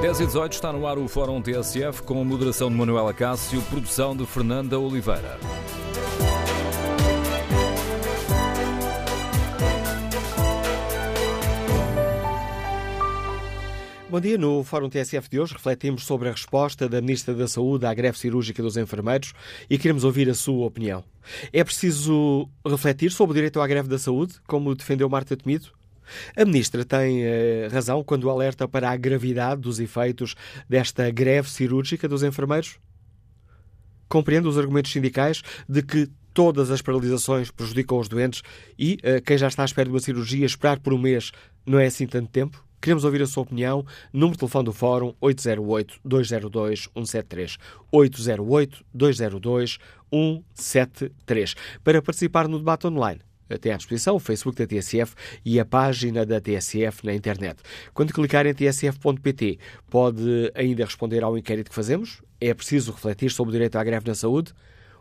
10 e 18 está no ar o Fórum TSF com a moderação de Manuela Cássio, produção de Fernanda Oliveira. Bom dia. No Fórum TSF de hoje refletimos sobre a resposta da Ministra da Saúde à greve cirúrgica dos enfermeiros e queremos ouvir a sua opinião. É preciso refletir sobre o direito à greve da saúde, como defendeu Marta Temido? A Ministra tem eh, razão quando alerta para a gravidade dos efeitos desta greve cirúrgica dos enfermeiros? Compreende os argumentos sindicais de que todas as paralisações prejudicam os doentes e eh, quem já está à espera de uma cirurgia esperar por um mês não é assim tanto tempo? Queremos ouvir a sua opinião. Número de telefone do Fórum 808-202-173. 808-202-173. Para participar no debate online, tem à disposição o Facebook da TSF e a página da TSF na internet. Quando clicar em tsf.pt, pode ainda responder ao inquérito que fazemos. É preciso refletir sobre o direito à greve na saúde?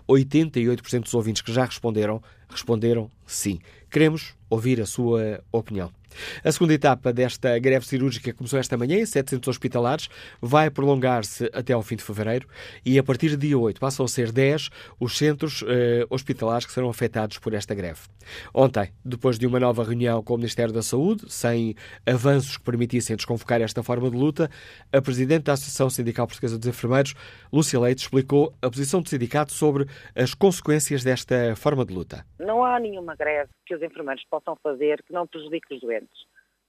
88% dos ouvintes que já responderam, responderam sim. Queremos ouvir a sua opinião. A segunda etapa desta greve cirúrgica começou esta manhã em 700 hospitalares, vai prolongar-se até ao fim de fevereiro e a partir de dia 8 passam a ser 10 os centros eh, hospitalares que serão afetados por esta greve. Ontem, depois de uma nova reunião com o Ministério da Saúde, sem avanços que permitissem desconvocar esta forma de luta, a Presidente da Associação Sindical Portuguesa dos Enfermeiros, Lúcia Leite, explicou a posição do sindicato sobre as consequências desta forma de luta. Não há nenhuma greve que os enfermeiros possam fazer que não prejudique os doentes.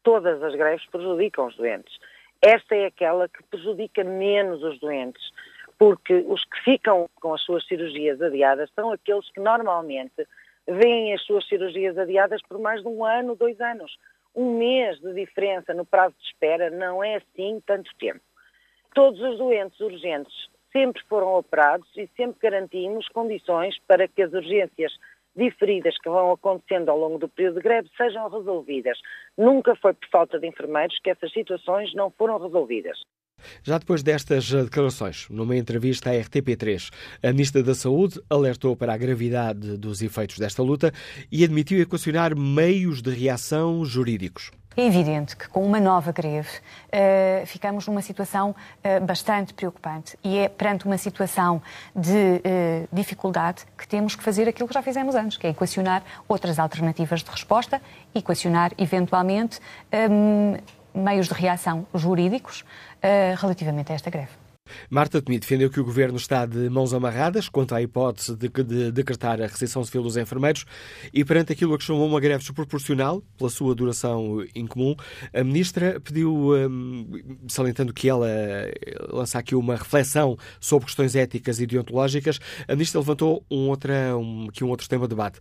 Todas as greves prejudicam os doentes. Esta é aquela que prejudica menos os doentes, porque os que ficam com as suas cirurgias adiadas são aqueles que normalmente veem as suas cirurgias adiadas por mais de um ano, dois anos. Um mês de diferença no prazo de espera não é assim tanto tempo. Todos os doentes urgentes sempre foram operados e sempre garantimos condições para que as urgências diferidas que vão acontecendo ao longo do período de greve sejam resolvidas. Nunca foi por falta de enfermeiros que essas situações não foram resolvidas. Já depois destas declarações, numa entrevista à RTP3, a Ministra da Saúde alertou para a gravidade dos efeitos desta luta e admitiu equacionar meios de reação jurídicos. É evidente que com uma nova greve uh, ficamos numa situação uh, bastante preocupante e é perante uma situação de uh, dificuldade que temos que fazer aquilo que já fizemos antes, que é equacionar outras alternativas de resposta, equacionar eventualmente um, meios de reação jurídicos relativamente a esta greve. Marta Temi defendeu que o governo está de mãos amarradas quanto à hipótese de, de decretar a recessão civil dos enfermeiros e perante aquilo a que chamou uma greve desproporcional pela sua duração incomum, a ministra pediu, um, salientando que ela lança aqui uma reflexão sobre questões éticas e deontológicas, a ministra levantou um, outra, um, aqui um outro tema de debate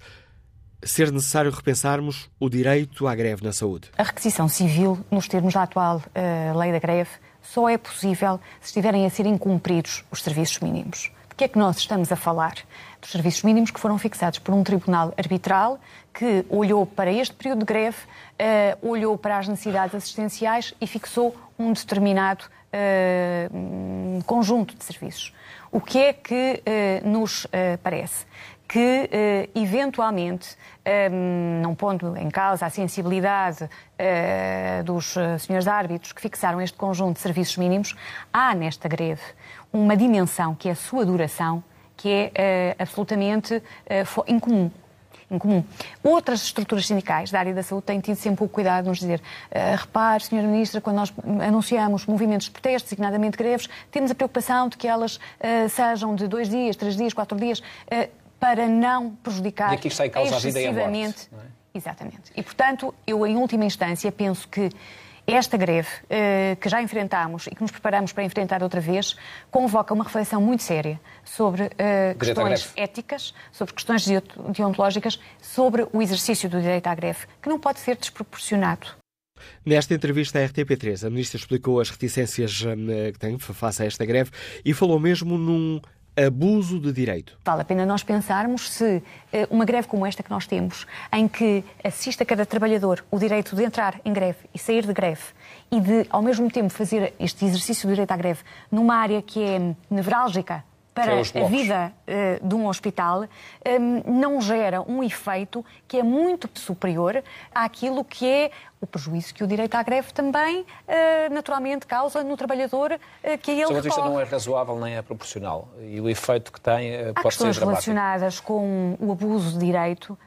ser necessário repensarmos o direito à greve na saúde? A requisição civil, nos termos da atual uh, lei da greve, só é possível se estiverem a ser incumpridos os serviços mínimos. De que é que nós estamos a falar? Dos serviços mínimos que foram fixados por um tribunal arbitral que olhou para este período de greve, uh, olhou para as necessidades assistenciais e fixou um determinado uh, conjunto de serviços. O que é que uh, nos parece? Que, eh, eventualmente, eh, não pondo em causa a sensibilidade eh, dos senhores árbitros que fixaram este conjunto de serviços mínimos, há nesta greve uma dimensão que é a sua duração, que é absolutamente incomum incomum. Outras estruturas sindicais da área da saúde têm tido sempre o cuidado de nos dizer uh, repare, Sra. Ministra, quando nós anunciamos movimentos de protesto, designadamente greves, temos a preocupação de que elas uh, sejam de dois dias, três dias, quatro dias. Para não prejudicar está em causa a vida e a morte. É? Exatamente. E, portanto, eu, em última instância, penso que esta greve eh, que já enfrentámos e que nos preparamos para enfrentar outra vez convoca uma reflexão muito séria sobre eh, questões éticas, sobre questões deontológicas, sobre o exercício do direito à greve, que não pode ser desproporcionado. Nesta entrevista à RTP3, a Ministra explicou as reticências eh, que tem face a esta greve e falou mesmo num abuso de direito. Vale a pena nós pensarmos se eh, uma greve como esta que nós temos, em que assista cada trabalhador o direito de entrar em greve e sair de greve e de, ao mesmo tempo, fazer este exercício do direito à greve numa área que é nevrálgica para a vida uh, de um hospital um, não gera um efeito que é muito superior àquilo que é o prejuízo que o direito à greve também, uh, naturalmente, causa no trabalhador uh, que ele Sr. não é razoável nem é proporcional e o efeito que tem uh, pode ser dramático. relacionadas com o abuso de direito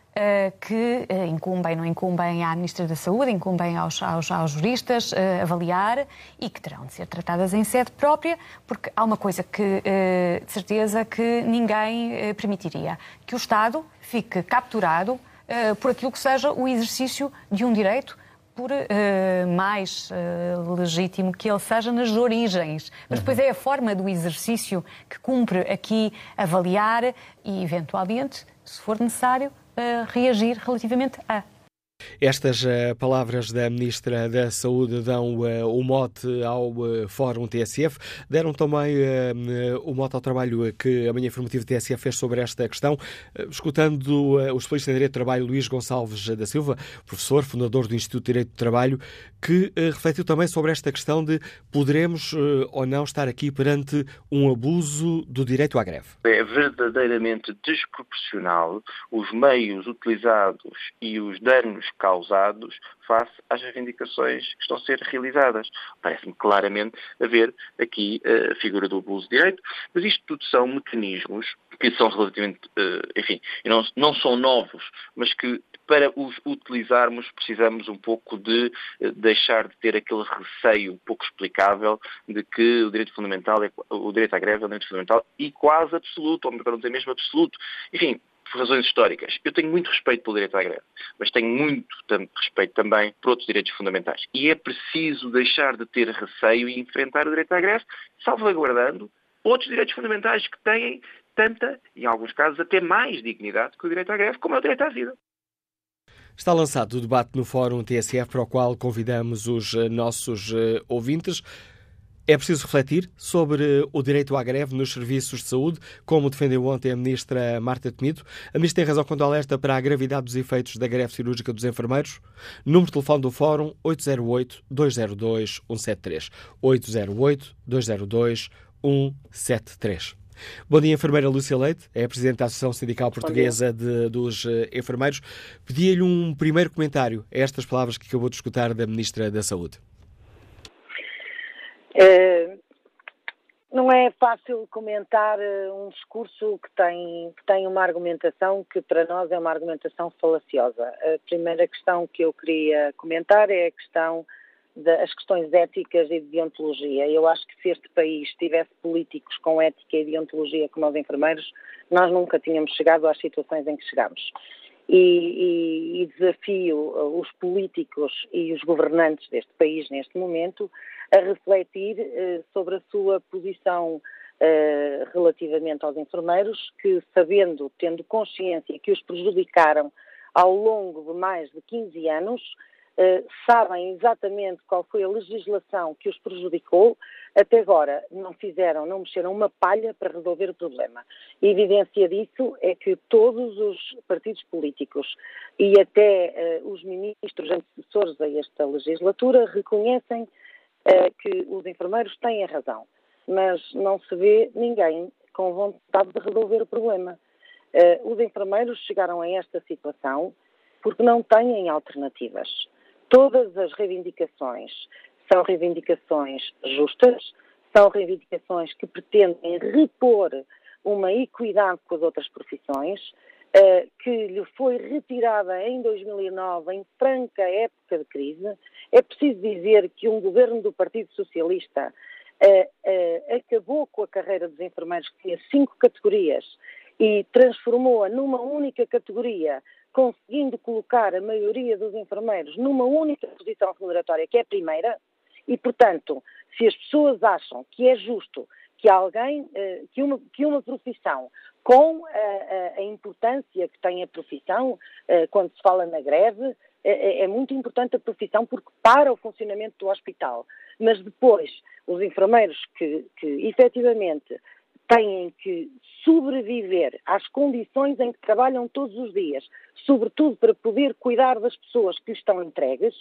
que eh, incumbem, não incumbem à Ministra da Saúde, incumbem aos, aos, aos juristas eh, avaliar e que terão de ser tratadas em sede própria, porque há uma coisa que, de certeza, que ninguém permitiria: que o Estado fique capturado por aquilo que seja o exercício de um direito por uh, mais uh, legítimo que ele seja nas origens. Mas depois uhum. é a forma do exercício que cumpre aqui avaliar e, eventualmente, se for necessário, reagir relativamente a. Estas uh, palavras da Ministra da Saúde dão uh, o mote ao uh, Fórum TSF, deram também o mote ao trabalho que a manhã informativa TSF fez sobre esta questão, escutando o especialista em Direito do Trabalho Luís Gonçalves da Silva, professor, fundador do Instituto de Direito do Trabalho, que refletiu também sobre esta questão de poderemos ou não estar aqui perante um abuso do direito à greve. É verdadeiramente desproporcional os meios utilizados e os danos causados face às reivindicações que estão a ser realizadas. Parece-me claramente haver aqui a figura do abuso de direito, mas isto tudo são mecanismos que são relativamente, uh, enfim, não, não são novos, mas que para os utilizarmos precisamos um pouco de uh, deixar de ter aquele receio pouco explicável de que o direito fundamental, é, o direito à greve é um direito fundamental e quase absoluto, ou para não dizer mesmo absoluto. Enfim, por razões históricas. Eu tenho muito respeito pelo direito à greve, mas tenho muito respeito também por outros direitos fundamentais. E é preciso deixar de ter receio e enfrentar o direito à greve, salvaguardando outros direitos fundamentais que têm tanta, em alguns casos, até mais dignidade que o direito à greve, como é o direito à vida. Está lançado o debate no Fórum TSF, para o qual convidamos os eh, nossos eh, ouvintes. É preciso refletir sobre o direito à greve nos serviços de saúde, como defendeu ontem a ministra Marta Temido. A ministra tem razão quando alerta para a gravidade dos efeitos da greve cirúrgica dos enfermeiros. Número de telefone do Fórum 808-202-173. 808-202-173. Bom dia, enfermeira Lúcia Leite, é a Presidente da Associação Sindical Portuguesa de, dos uh, Enfermeiros. Pedia-lhe um primeiro comentário a estas palavras que acabou de escutar da Ministra da Saúde. Eh, não é fácil comentar uh, um discurso que tem, que tem uma argumentação que para nós é uma argumentação falaciosa. A primeira questão que eu queria comentar é a questão das questões éticas e de deontologia. Eu acho que se este país tivesse políticos com ética e deontologia como os enfermeiros, nós nunca tínhamos chegado às situações em que chegamos. E, e, desafio os políticos e os governantes deste país neste momento a refletir uh, sobre a sua posição uh, relativamente aos enfermeiros, que sabendo, tendo consciência que os prejudicaram ao longo de mais de 15 anos, uh, sabem exatamente qual foi a legislação que os prejudicou, até agora não fizeram, não mexeram uma palha para resolver o problema. E evidência disso é que todos os partidos políticos e até uh, os ministros antecessores a esta legislatura reconhecem uh, que os enfermeiros têm a razão, mas não se vê ninguém com vontade de resolver o problema. Uh, os enfermeiros chegaram a esta situação porque não têm alternativas. Todas as reivindicações são reivindicações justas, são reivindicações que pretendem repor uma equidade com as outras profissões, uh, que lhe foi retirada em 2009, em franca época de crise. É preciso dizer que um governo do Partido Socialista uh, uh, acabou com a carreira dos enfermeiros, que tinha cinco categorias, e transformou-a numa única categoria, conseguindo colocar a maioria dos enfermeiros numa única posição remuneratória, que é a primeira, e, portanto, se as pessoas acham que é justo que alguém, que uma, que uma profissão com a, a, a, importância que tem a profissão quando se fala na greve. É, muito importante a profissão porque para o funcionamento do hospital. Mas depois, os enfermeiros que, que efetivamente têm que sobreviver às condições em que trabalham todos os dias, sobretudo para poder cuidar das pessoas que lhes estão entregues,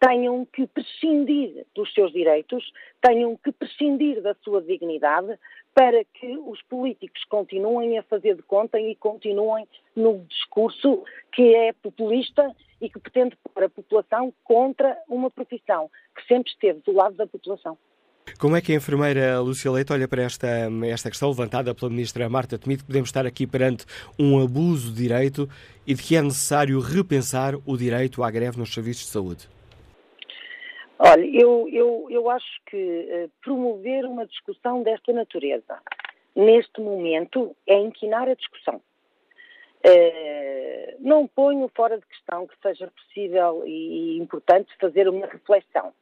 tenham que prescindir dos seus direitos, tenham que prescindir da sua dignidade para que os políticos continuem a fazer de conta e continuem no discurso que é populista e que pretende pôr a população contra uma profissão que sempre esteve do lado da população. Como é que a enfermeira Lúcia Leite olha para esta, esta questão levantada pela ministra Marta Temido, que podemos estar aqui perante um abuso de direito e de que é necessário repensar o direito à greve nos serviços de saúde? Olha, eu, eu, eu acho que uh, promover uma discussão desta natureza neste momento é inquinar a discussão. Uh, não ponho fora de questão que seja possível e importante fazer uma reflexão,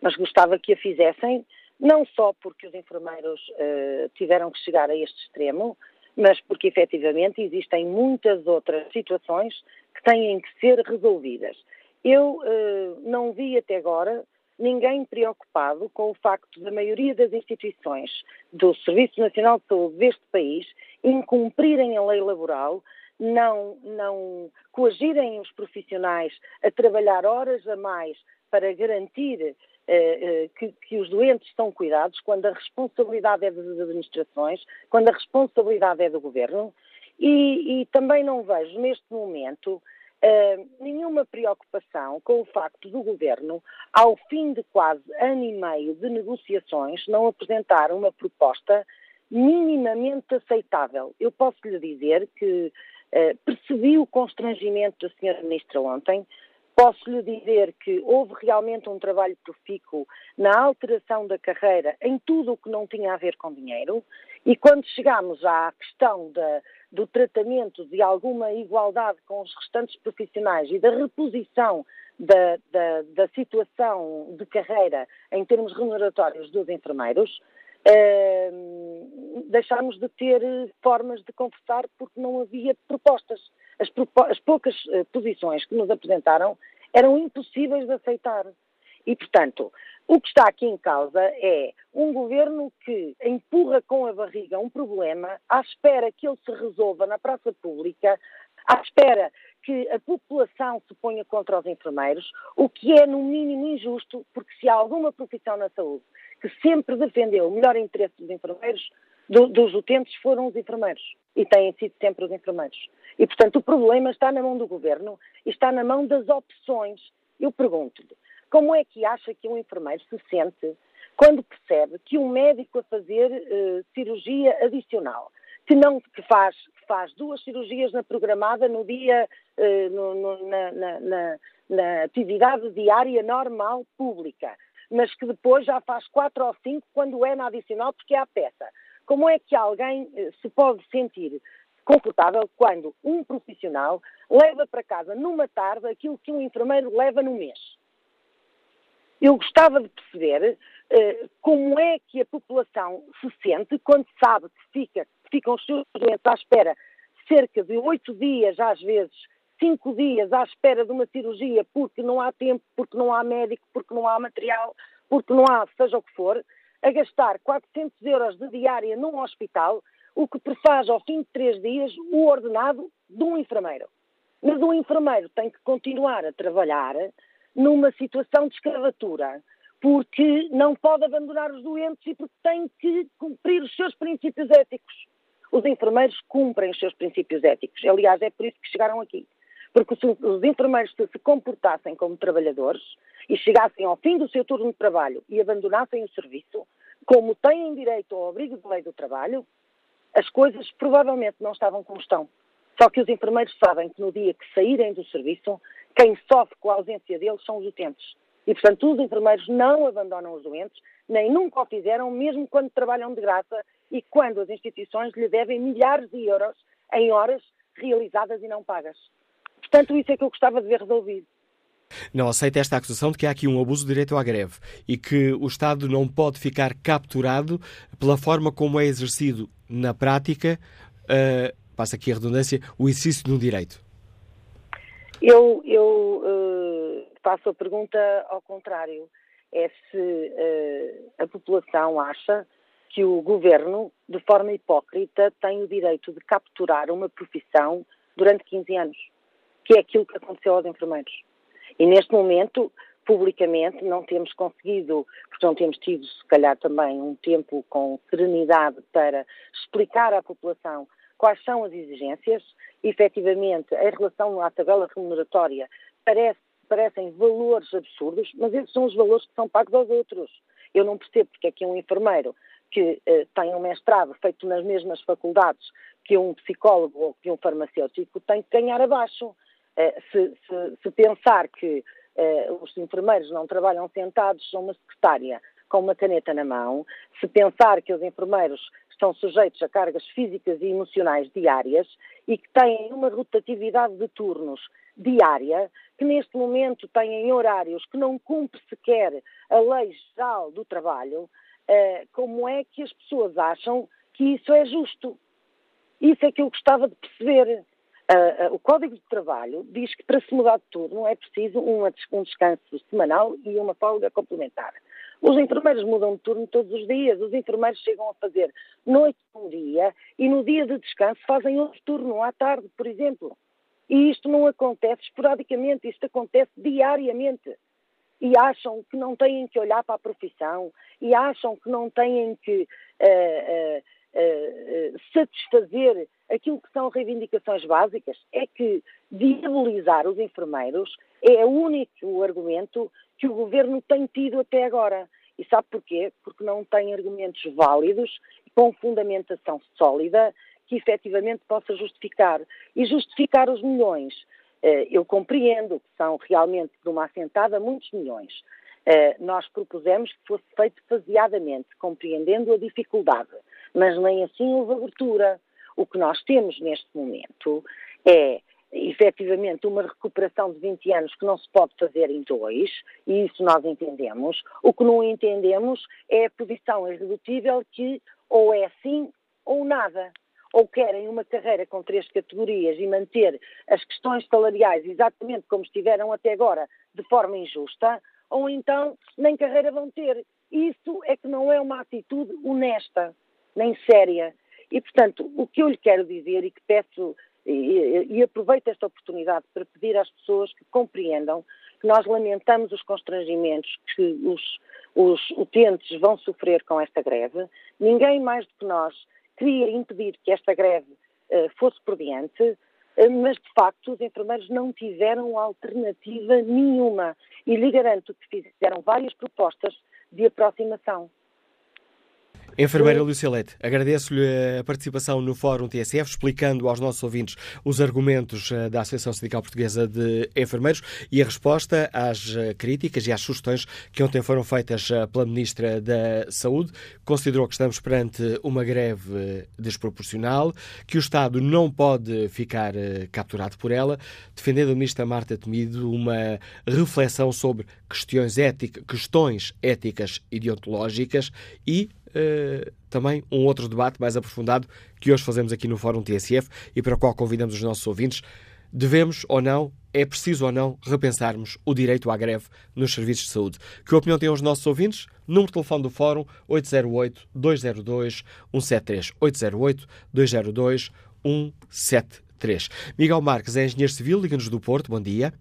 mas gostava que a fizessem não só porque os enfermeiros uh, tiveram que chegar a este extremo, mas porque efetivamente existem muitas outras situações que têm que ser resolvidas. Eu uh, não vi até agora ninguém preocupado com o facto da maioria das instituições do Serviço Nacional de Saúde deste país incumprirem a lei laboral, não, não coagirem os profissionais a trabalhar horas a mais para garantir que, que, os doentes são cuidados quando a responsabilidade é das administrações, quando a responsabilidade é do governo. E, e também não vejo neste momento Uh, nenhuma preocupação com o facto do governo, ao fim de quase ano e meio de negociações, não apresentar uma proposta minimamente aceitável. Eu posso lhe dizer que uh, percebi o constrangimento da Sra. Ministra ontem, Posso lhe dizer que houve realmente um trabalho profícuo na alteração da carreira em tudo o que não tinha a ver com dinheiro e quando chegámos à questão da, do tratamento de alguma igualdade com os restantes profissionais e da reposição da, da, da situação de carreira em termos remuneratórios dos enfermeiros, eh, deixámos de ter formas de conversar porque não havia propostas. As, as poucas uh, posições que nos apresentaram eram impossíveis de aceitar. E, portanto, o que está aqui em causa é um governo que empurra com a barriga um problema à espera que ele se resolva na praça pública, à espera que a população se ponha contra os enfermeiros, o que é no mínimo injusto, porque se há alguma profissão na saúde que sempre defendeu o melhor interesse dos enfermeiros, do, dos utentes, foram os enfermeiros. E têm sido sempre os enfermeiros. E, portanto, o problema está na mão do governo e está na mão das opções. Eu pergunto-lhe, como é que acha que um enfermeiro se sente quando percebe que um médico a fazer uh, cirurgia adicional, que não que faz, que faz duas cirurgias na programada no dia, uh, no, no, na, na, na, na atividade diária normal pública, mas que depois já faz quatro ou cinco quando é na adicional porque é a peça. Como é que alguém uh, se pode sentir confortável quando um profissional leva para casa numa tarde aquilo que um enfermeiro leva no mês. Eu gostava de perceber uh, como é que a população se sente quando sabe que fica, ficam os seus doentes à espera cerca de oito dias, às vezes cinco dias, à espera de uma cirurgia porque não há tempo, porque não há médico, porque não há material, porque não há seja o que for, a gastar 400 euros de diária num hospital o que prefaz ao fim de três dias o ordenado de um enfermeiro. Mas o enfermeiro tem que continuar a trabalhar numa situação de escravatura, porque não pode abandonar os doentes e porque tem que cumprir os seus princípios éticos. Os enfermeiros cumprem os seus princípios éticos. Aliás, é por isso que chegaram aqui. Porque se os enfermeiros se comportassem como trabalhadores e chegassem ao fim do seu turno de trabalho e abandonassem o serviço, como têm direito ao abrigo de lei do trabalho, as coisas provavelmente não estavam como estão. Só que os enfermeiros sabem que no dia que saírem do serviço, quem sofre com a ausência deles são os utentes. E, portanto, os enfermeiros não abandonam os doentes, nem nunca o fizeram, mesmo quando trabalham de graça e quando as instituições lhe devem milhares de euros em horas realizadas e não pagas. Portanto, isso é que eu gostava de ver resolvido. Não aceita esta acusação de que há aqui um abuso de direito à greve e que o Estado não pode ficar capturado pela forma como é exercido na prática, uh, passa aqui a redundância, o exercício de um direito. Eu, eu uh, faço a pergunta ao contrário. É se uh, a população acha que o governo, de forma hipócrita, tem o direito de capturar uma profissão durante 15 anos, que é aquilo que aconteceu aos enfermeiros. E neste momento, publicamente, não temos conseguido, porque não temos tido, se calhar, também um tempo com serenidade para explicar à população quais são as exigências. Efetivamente, em relação à tabela remuneratória, parece, parecem valores absurdos, mas esses são os valores que são pagos aos outros. Eu não percebo porque é que um enfermeiro que eh, tem um mestrado feito nas mesmas faculdades que um psicólogo ou que um farmacêutico tem que ganhar abaixo. Eh, se, se, se, pensar que eh, os enfermeiros não trabalham sentados a uma secretária com uma caneta na mão, se pensar que os enfermeiros estão sujeitos a cargas físicas e emocionais diárias e que têm uma rotatividade de turnos diária, que neste momento têm horários que não cumpre sequer a lei geral do trabalho, eh, como é que as pessoas acham que isso é justo? Isso é que eu gostava de perceber. Uh, uh, o Código de Trabalho diz que para se mudar de turno é preciso um, descanso semanal e uma folga complementar. Os enfermeiros mudam de turno todos os dias. Os enfermeiros chegam a fazer noite um dia e no dia de descanso fazem outro turno à tarde, por exemplo. E isto não acontece esporadicamente, isto acontece diariamente. E acham que não têm que olhar para a profissão e acham que não têm que uh, satisfazer aquilo que são reivindicações básicas, é que viabilizar os enfermeiros é o único argumento que o governo tem tido até agora. E sabe porquê? Porque não tem argumentos válidos, com fundamentação sólida, que efetivamente possa justificar. E justificar os milhões. Eh, eu compreendo que são realmente, de uma assentada, muitos milhões. Eh, nós propusemos que fosse feito faseadamente, compreendendo a dificuldade, mas nem assim houve abertura. O que nós temos neste momento é efetivamente uma recuperação de 20 anos que não se pode fazer em dois, e isso nós entendemos. O que não entendemos é a posição irredutível que ou é assim ou nada. Ou querem uma carreira com três categorias e manter as questões salariais exatamente como estiveram até agora, de forma injusta, ou então nem carreira vão ter. Isso é que não é uma atitude honesta, nem séria. E, portanto, o que eu lhe quero dizer e que peço, e, e aproveito esta oportunidade para pedir às pessoas que compreendam que nós lamentamos os constrangimentos que os, os utentes vão sofrer com esta greve. Ninguém mais do que nós queria impedir que esta greve uh, fosse por diante, uh, mas de facto os enfermeiros não tiveram alternativa nenhuma e lhe garanto que fizeram várias propostas de aproximação. Enfermeira Lúcia Leite, agradeço-lhe a participação no Fórum TSF, explicando aos nossos ouvintes os argumentos eh, da Associação Sindical Portuguesa de Enfermeiros e a resposta às eh, críticas e às sugestões que ontem foram feitas eh, pela Ministra da Saúde. Considerou que estamos perante uma greve desproporcional, que o Estado não pode ficar capturado por ela, defendendo a Ministra Marta Temido uma reflexão sobre questões, ética, questões éticas e deontológicas e uh, também um outro debate mais aprofundado que hoje fazemos aqui no Fórum TSF e para o qual convidamos os nossos ouvintes. Devemos ou não, é preciso ou não, repensarmos o direito à greve nos serviços de saúde. Que opinião têm os nossos ouvintes? Número de telefone do Fórum 808-202-173. 808-202-173. Miguel Marques é engenheiro civil, liga-nos do Porto. Bom dia.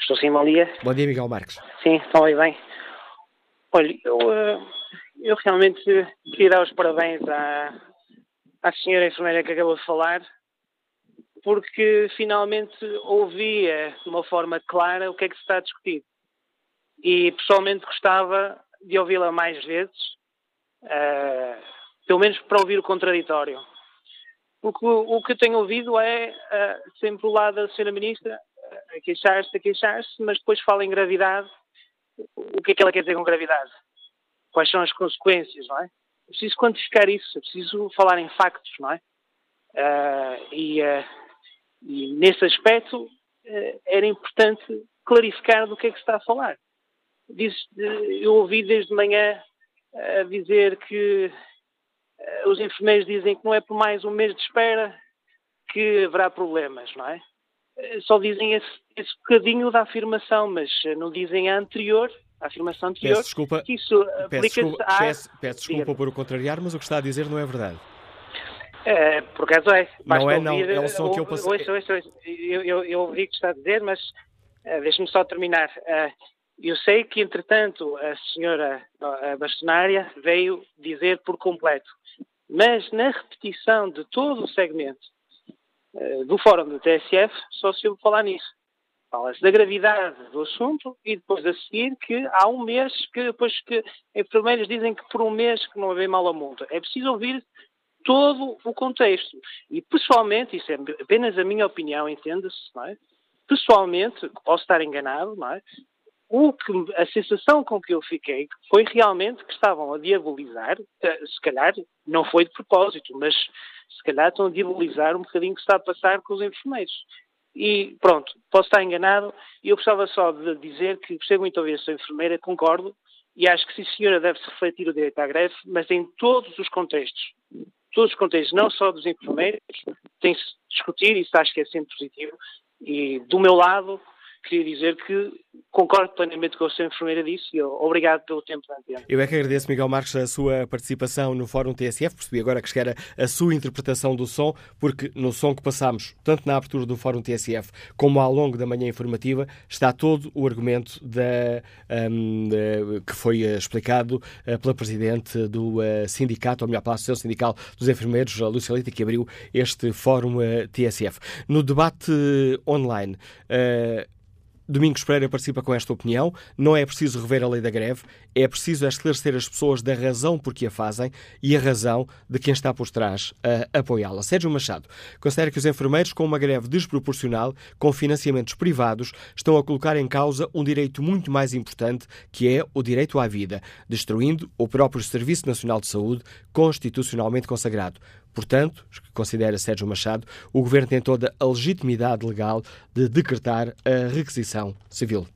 Estou sim, bom dia. Bom dia, Miguel Marques. Sim, estão aí bem. Olha, eu, eh, eu realmente queria dar os parabéns à, à senhora enfermeira que acabou de falar, porque finalmente ouvia de uma forma clara o que é que se está a discutir. E pessoalmente gostava de ouvi-la mais vezes, uh, pelo menos para ouvir o contraditório. Porque o, que eu tenho ouvido é uh, sempre o lado da senhora ministra a queixar-se, a queixar-se, mas depois fala em gravidade o que é que ela quer dizer com gravidade? Quais são as consequências, não é? É preciso quantificar isso, é preciso falar em factos, não é? Uh, e, uh, e, nesse aspecto uh, era importante clarificar do que é que se está a falar. Diz, eu ouvi desde manhã dizer que os enfermeiros dizem que não é por mais um mês de espera que haverá problemas, não é? Eh, só dizem esse, esse bocadinho da afirmação, mas eh, não dizem a anterior, a afirmação anterior. Peço desculpa, isso peço desculpa, a... peço, peço desculpa por o contrariar, mas o que está a dizer não é verdade. É, por acaso é. Basta não é, não. É o som que eu passei. Ouço, ouço, ouço. Eu, eu, eu ouvi o que está a dizer, mas Uh, Deixe-me só terminar. Uh, eu sei que, entretanto, a senhora a bastonária veio dizer por completo, mas na repetição de todo o segmento do fórum da TSF, só se ouve falar nisso. Fala-se da gravidade do assunto e depois a seguir que há um mês que depois que enfermeiros dizem que por um mês que não havia mal a multa. É preciso ouvir todo o contexto. E pessoalmente, isso é apenas a minha opinião, entenda-se, é? Pessoalmente, posso estar enganado, é? O que, a sensação com que eu fiquei foi realmente que estavam a diabolizar, eh, se calhar não foi de propósito, mas se calhar estão a diabolizar um bocadinho o que está a passar com os enfermeiros. E pronto, posso estar enganado. Eu gostava só de dizer que gostei muito de ouvir a sua enfermeira, concordo, e acho que sim, senhora, deve-se refletir o direito à greve, mas em todos os contextos. Todos os contextos, não só dos enfermeiros, tem-se discutir, isso acho que é sempre positivo. E do meu lado, queria dizer que concordo plenamente com o sua enfermeira disse e obrigado pelo tempo da antena. Eu é que agradeço, Miguel Marques, a sua participação no Fórum TSF. Percebi agora que era a sua interpretação do som, porque no som que passámos, tanto na abertura do Fórum TSF como ao longo da manhã informativa, está todo o argumento da, um, que foi explicado uh, pela Presidente do uh, Sindicato, ou melhor, pela Associação Sindical dos Enfermeiros, a Lúcia Leite, que abriu este Fórum uh, TSF. No debate online, Domingos Pereira participa com esta opinião. Não é preciso rever a lei da greve, é preciso esclarecer as pessoas da razão por que a fazem e a razão de quem está por trás a apoiá-la. Sérgio Machado considera que os enfermeiros, com uma greve desproporcional, com financiamentos privados, estão a colocar em causa um direito muito mais importante, que é o direito à vida, destruindo o próprio Serviço Nacional de Saúde, constitucionalmente consagrado. Portanto, considera Sérgio Machado, o Governo tem toda a legitimidade legal de decretar a requisição civil.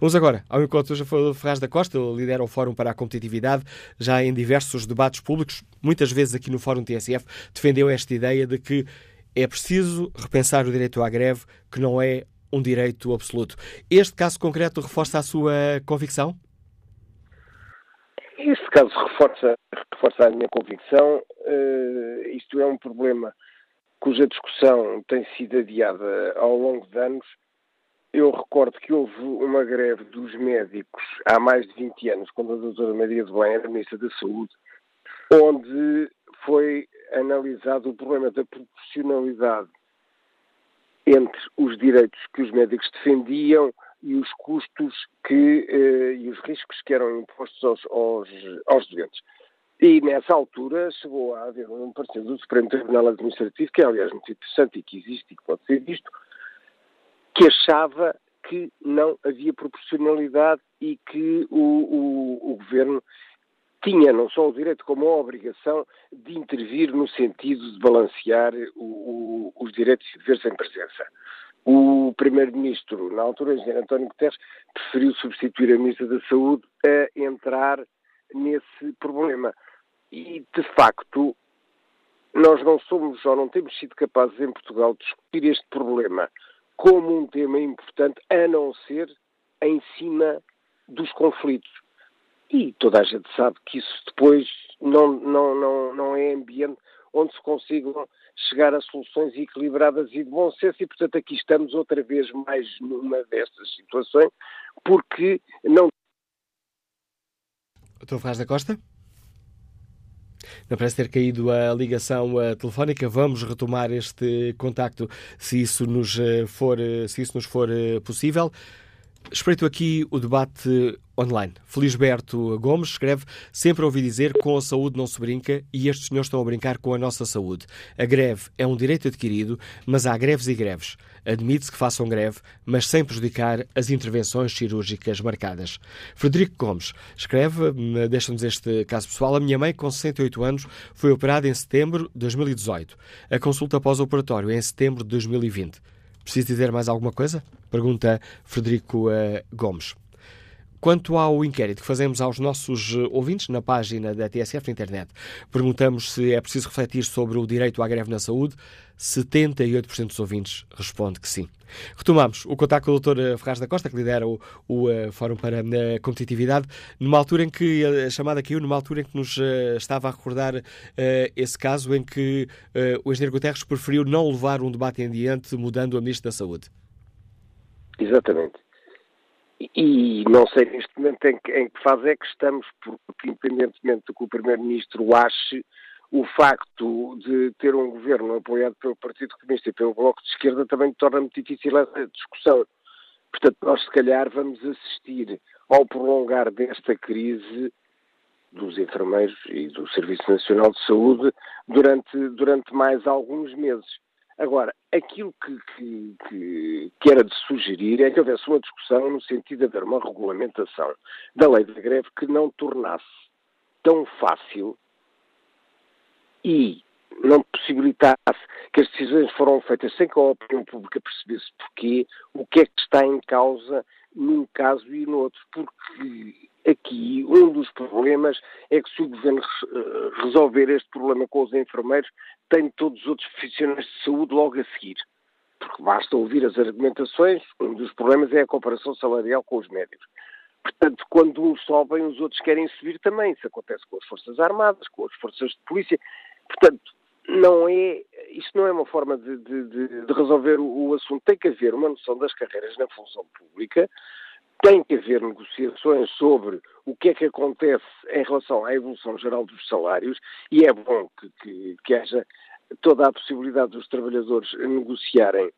Vamos agora ao encontro de Ferraz da Costa, lidera o Fórum para a Competitividade, já em diversos debates públicos, muitas vezes aqui no Fórum TSF, defendeu esta ideia de que é preciso repensar o direito à greve, que não é um direito absoluto. Este caso concreto reforça a sua convicção? Este caso reforça, reforça a minha convicção. Uh, isto é um problema cuja discussão tem sido adiada ao longo de anos. Eu recordo que houve uma greve dos médicos há mais de 20 anos, quando a doutora Maria de Belém era Ministra da Saúde, onde foi analisado o problema da proporcionalidade entre os direitos que os médicos defendiam e os custos que, eh, e os riscos que eram impostos aos, aos, aos doentes. E nessa altura chegou a haver um parecer do Supremo Tribunal Administrativo, que é aliás muito interessante e que existe e que pode ser visto, que achava que não havia proporcionalidade e que o, o, o Governo tinha não só o direito como a obrigação de intervir no sentido de balancear o, os direitos e deveres em presença. O Primeiro-Ministro, na altura, o Engenheiro António Guterres, preferiu substituir a Ministra da Saúde a entrar nesse problema. E, de facto, nós não somos ou não temos sido capazes em Portugal de discutir este problema como um tema importante, a não ser em cima dos conflitos. E toda a gente sabe que isso depois não, não, não, não é ambiente onde se consigam chegar a soluções equilibradas e de bom senso, e portanto aqui estamos outra vez mais numa destas situações, porque não. Doutor Ferraz da Costa? Não parece ter caído a ligação uh, telefónica. Vamos retomar este contacto se isso nos uh, for, uh, se isso nos for possível. Espreito aqui o debate online. Felisberto Gomes escreve: Sempre ouvi dizer que com a saúde não se brinca e estes senhores estão a brincar com a nossa saúde. A greve é um direito adquirido, mas há greves e greves. Admite-se que façam greve, mas sem prejudicar as intervenções cirúrgicas marcadas. Frederico Gomes escreve: Deixa-nos este caso pessoal. A minha mãe, com 68 anos, foi operada em setembro de 2018. A consulta pós-operatório é em setembro de 2020. Preciso dizer mais alguma coisa? Pergunta Frederico uh, Gomes. Quanto ao inquérito que fazemos aos nossos eh, ouvintes na página da TSF na internet, perguntamos se é preciso refletir sobre o direito à greve na saúde. 78% dos ouvintes responde que sim. Retomamos o contato com o Dr. Ferraz da Costa, que lidera o, o uh, Fórum para a Competitividade, numa altura em que a chamada caiu, numa altura em que nos estava a recordar uh, esse caso em que o engenheiro Guterres preferiu não levar um debate em diante, mudando a Ministra da Saúde. Exatamente. E não sei neste momento em que, em que fase é que estamos, porque independentemente do que o Primeiro-Ministro ache, o facto de ter um governo apoiado pelo Partido Comunista e pelo Bloco de Esquerda também torna muito difícil essa discussão. Portanto, nós se calhar vamos assistir ao prolongar desta crise dos enfermeiros e do Serviço Nacional de Saúde durante, durante mais alguns meses. Agora, aquilo que, que, que, que, era de sugerir é que houvesse uma discussão no sentido de haver uma regulamentação da lei da greve que não tornasse tão fácil e não possibilitasse que as decisões foram feitas sem que a opinião pública percebesse porquê, o que é que está em causa num caso e no outro. Porque aqui um dos problemas é que se o governo eh, resolver este problema com os enfermeiros, tem todos os outros profissionais de saúde logo a seguir. Porque basta ouvir as argumentações, um dos problemas é a comparação salarial com os médicos. Portanto, quando uns sobem, os outros querem subir também. Isso acontece com as Forças Armadas, com as Forças de Polícia. Portanto, não é, isto não é uma forma de, de, de resolver o, o, assunto. Tem que haver uma noção das carreiras na função pública, tem que haver negociações sobre o que é que acontece em relação à evolução geral dos salários e é bom que, que, que haja toda a possibilidade dos trabalhadores negociarem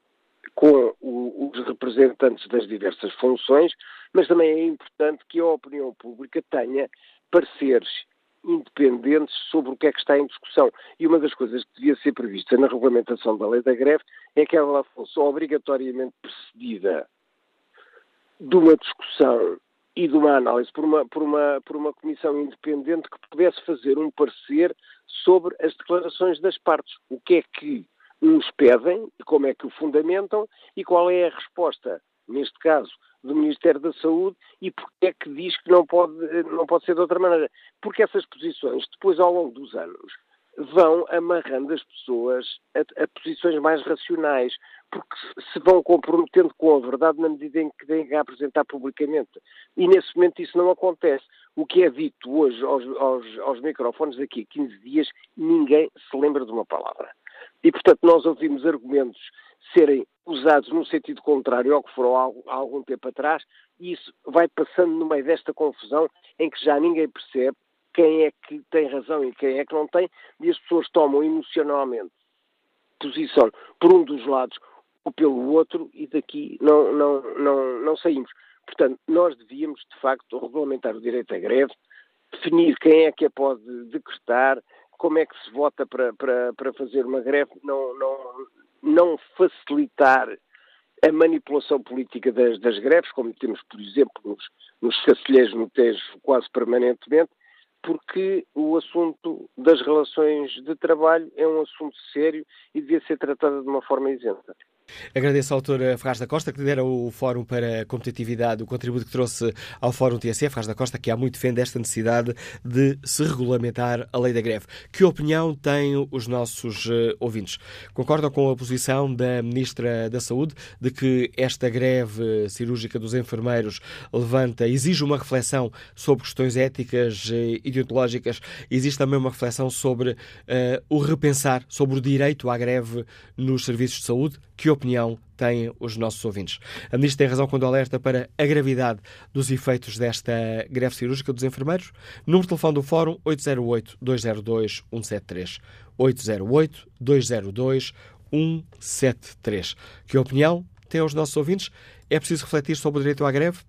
com o, os representantes das diversas funções, mas também é importante que a opinião pública tenha pareceres independentes sobre o que é que está em discussão. E uma das coisas que devia ser prevista na regulamentação da lei da greve é que ela fosse obrigatoriamente precedida de uma discussão e de uma análise por uma, por uma, por uma comissão independente que pudesse fazer um parecer sobre as declarações das partes. O que é que uns pedem, como é que o fundamentam e qual é a resposta, neste caso, do Ministério da Saúde e porque é que diz que não pode, não pode ser de outra maneira. Porque essas posições, depois, ao longo dos anos, vão amarrando as pessoas a, a, posições mais racionais, porque se vão comprometendo com a verdade na medida em que têm que apresentar publicamente. E nesse momento isso não acontece. O que é dito hoje aos, aos, aos microfones daqui a 15 dias, ninguém se lembra de uma palavra. E, portanto, nós ouvimos argumentos serem usados no sentido contrário ao que foram há algum tempo atrás, e isso vai passando no meio desta confusão em que já ninguém percebe quem é que tem razão e quem é que não tem, e as pessoas tomam emocionalmente posição por um dos lados ou pelo outro e daqui não, não, não, não saímos. Portanto, nós devíamos, de facto, regulamentar o direito à greve, definir quem é que a pode decretar, como é que se vota para, para, para fazer uma greve, não, não, não facilitar a manipulação política das, das greves, como temos, por exemplo, nos, nos no Tejo quase permanentemente, porque o assunto das relações de trabalho é um assunto sério e devia ser tratado de uma forma isenta. Agradeço ao autor Ferraz da Costa que dera o Fórum para a Competitividade, o contributo que trouxe ao Fórum TSF, Ferraz da Costa, que há muito defende esta necessidade de se regulamentar a lei da greve. Que opinião têm os nossos uh, ouvintes? Concordam com a posição da Ministra da Saúde de que esta greve cirúrgica dos enfermeiros levanta, exige uma reflexão sobre questões éticas e ideológicas, existe também uma reflexão sobre uh, o repensar sobre o direito à greve nos serviços de saúde? Que opinião têm os nossos ouvintes? A Ministra tem razão quando alerta para a gravidade dos efeitos desta greve cirúrgica dos enfermeiros. Número de telefone do Fórum 808-202-173. 808-202-173. Que opinião têm os nossos ouvintes? É preciso refletir sobre o direito à greve?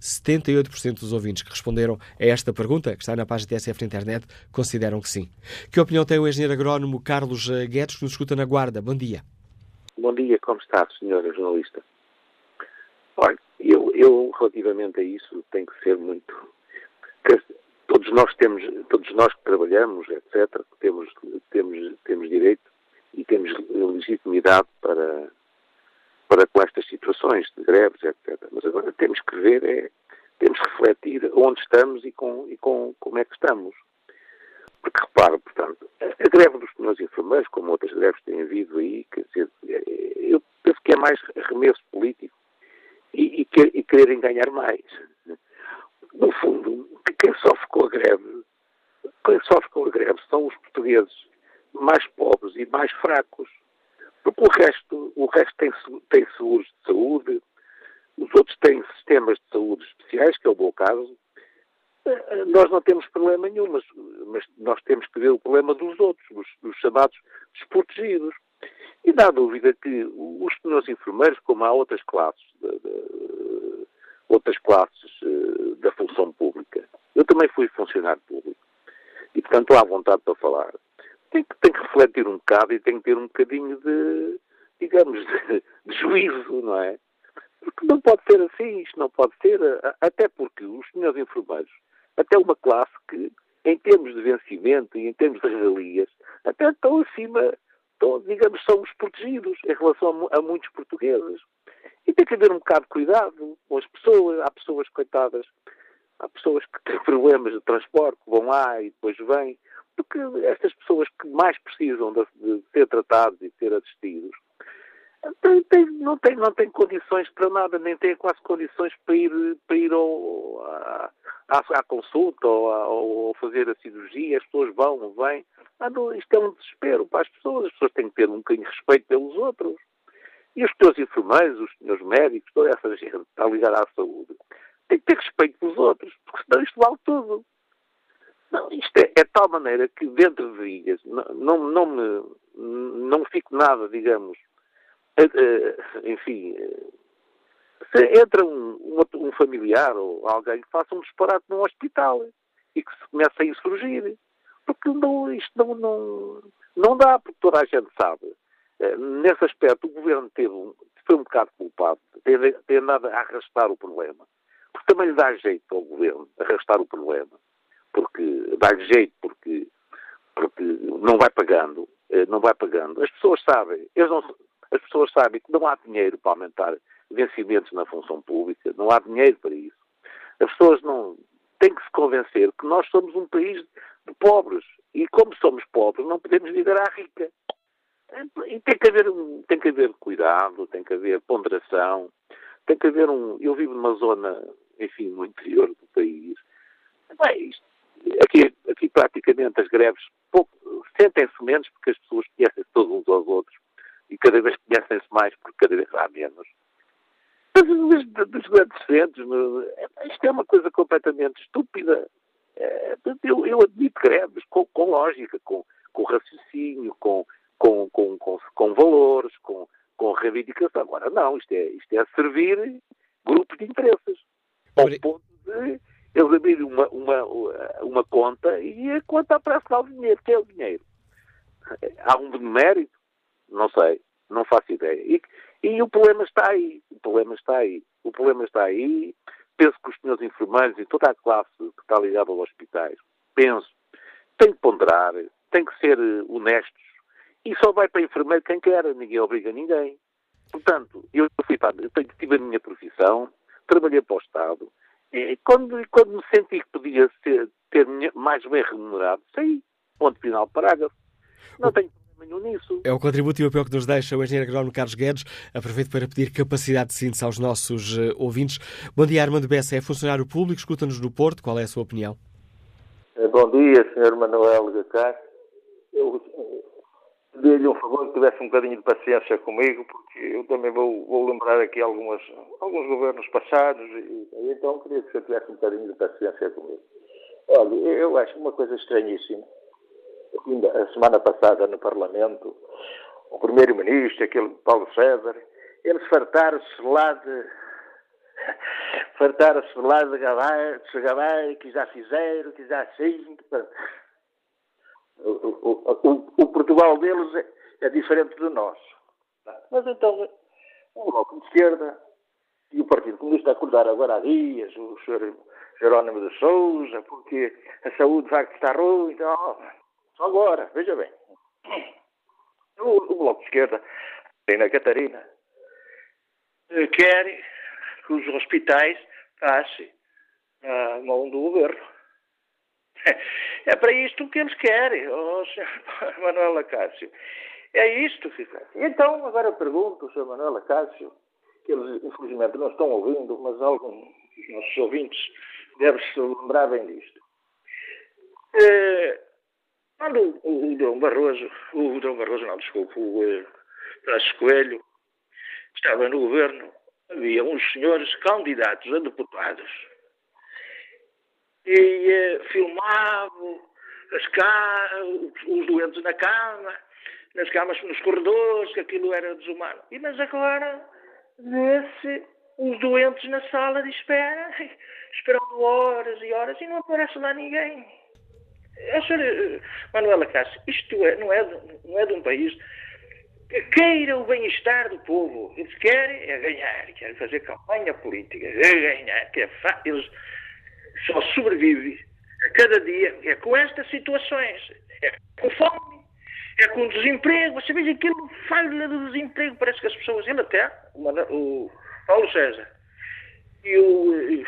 78% dos ouvintes que responderam a esta pergunta, que está na página TSF na internet, consideram que sim. Que opinião tem o engenheiro agrónomo Carlos Guedes, que nos escuta na Guarda? Bom dia. Bom dia, como está, senhora jornalista? Olha, eu, eu relativamente a isso tenho que ser muito. Todos nós temos, todos nós que trabalhamos, etc., temos, temos, temos direito e temos legitimidade para, para com estas situações de greves, etc. Mas agora temos que ver, é, temos que refletir onde estamos e, com, e com como é que estamos. Porque repara, portanto, a greve dos senhores enfermeiros, como outras greves têm havido aí, quer dizer, eu penso que é mais arremesso político e, e, e quererem ganhar mais. No fundo, quem sofre com a greve, quem sofre com a greve são os portugueses mais pobres e mais fracos. Porque o resto, o resto tem, tem seguros de saúde, os outros têm sistemas de caso, eh, nós não temos problema nenhum, mas, mas, nós temos que ver o problema dos outros, dos, dos chamados desprotegidos. E dá dúvida que os meus enfermeiros, como há outras classes, de, de, outras classes uh, da função pública, eu também fui funcionário público, e portanto à vontade para falar, tem que, tem que refletir um bocado e tem que ter um bocadinho de, digamos, de, de juízo, não é? Porque não pode ser assim, isto não pode ser, até porque os senhores enfermeiros, até uma classe que, em termos de vencimento e em termos de regalias, até estão acima então, digamos, somos protegidos em relação a, a muitos portugueses. E tem que haver um bocado de cuidado com as pessoas. Há pessoas coitadas, há pessoas que têm problemas de transporte, vão lá e depois vêm. Porque estas pessoas que mais precisam de, de ser tratados e ser assistidos tem, tem, não, tem, não tem condições para nada, nem tem quase condições para ir, para ir ao, à, à, consulta ou, ou fazer a cirurgia. As pessoas vão, vêm. Ah, não, isto é um desespero para as pessoas. As pessoas têm que ter um bocadinho de respeito pelos outros. E os teus enfermeiros, os teus médicos, toda essa gente que está ligada à saúde, tem que ter respeito pelos outros, porque senão isto vale tudo. Não, isto é, é de tal maneira que dentro de dias não, não, não, me, não fico nada, digamos, enfim, se entra um, um, familiar ou alguém que faça um disparate num hospital e que se comece a insurgir. Porque não, isto não, não, não dá, porque toda a gente sabe. Eh, nesse aspecto, o governo teve foi um bocado culpado, tem, tem andado a arrastar o problema. Porque também lhe dá jeito ao governo arrastar o problema. Porque dá-lhe jeito, porque, porque não vai pagando. Eh, não vai pagando. As pessoas sabem, eles não, as pessoas sabem que não há dinheiro para aumentar vencimentos na função pública, não há dinheiro para isso. As pessoas não têm que se convencer que nós somos um país de pobres e como somos pobres não podemos viver à rica. E tem que haver, tem que haver cuidado, tem que haver ponderação, tem que haver um. Eu vivo numa zona, enfim, no interior do país. Bem, isto, aqui, aqui praticamente as greves sentem-se menos porque as pessoas conhecem todos uns aos outros e cada vez conhecem-se mais porque cada vez há menos. Mas dos grandes centros, isto é uma coisa completamente estúpida. É, eu, eu admito greves com, com lógica, com, com raciocínio, com, com, com, com, com valores, com, com reivindicação. Agora, não, isto é, isto é servir grupos de interesses. Ao ponto de eles abrirem uma, uma, uma conta e a conta aparece lá o dinheiro. que é o dinheiro? Há um mérito? Não sei, não faço ideia. E, e o problema está aí. O problema está aí. O problema está aí. Penso que os senhores enfermeiros e toda a classe que está ligada aos hospitais, penso, tem que ponderar, tem que ser eh, honestos. E só vai para enfermeiro quem quer, ninguém obriga ninguém. Portanto, eu, fui para, eu tive a minha profissão, trabalhei para o Estado, e quando, quando me senti que podia ser, ter mais bem remunerado, saí. Ponto final, parágrafo. Não tenho nenhum nisso. É o contributo europeu que nos deixa o engenheiro agrónomo Carlos Guedes. Aproveito para pedir capacidade de síntese aos nossos uh, ouvintes. Bom dia, Armando Bessa, é funcionário público, escuta-nos no Porto. Qual é a sua opinião? Eh, bom dia, Sr. Manuel Gacar. Eu dei-lhe um favor que tivesse um bocadinho de paciência comigo, porque eu também vou, vou lembrar aqui algumas, alguns governos passados, e, e então queria que o senhor tivesse um bocadinho de paciência comigo. Olha, eu acho uma coisa estranhíssima a semana passada no Parlamento, o Primeiro-Ministro, aquele Paulo César, eles fartaram-se lá de. fartaram-se lá de gabar, de se gabar, que já fizeram, que já assim. O, o, o, o, Portugal deles é, é, diferente do nosso. Mas então, o Bloco de Esquerda e o Partido Comunista acordaram agora há dias, o Sr. Jerónimo de Souza, porque a saúde vai estar ruim. Então, Agora, veja bem. O, o Bloco de Esquerda, na Catarina, eh, quer que os hospitais passem na mão do governo. É para isto que eles querem, oh, Sr. Manuel Acácio. É isto que querem. Então, agora eu pergunto, Sr. Manuel Acácio, que eles infelizmente não estão ouvindo, mas alguns dos nossos ouvintes devem se lembrar bem disto. É, quando o, o Dom Barroso, o Dom Barroso, não, desculpe, o uh, Coelho, estava no governo, havia uns senhores candidatos a deputados e uh, filmavam as ca... os doentes na cama, nas camas, nos corredores, que aquilo era desumano. E, mas agora vê-se os doentes na sala de espera, esperando horas e horas e não aparece lá ninguém. A senhora eh, Manuela Cássio, isto é, não, é, não é de um país que queira o bem-estar do povo. Eles querem é ganhar, querem fazer campanha política, é ganhar, que é eles só sobrevivem a cada dia é com estas situações, é com fome, é com desemprego. Você vê aquilo falha do desemprego, parece que as pessoas, ele até, o Paulo César e o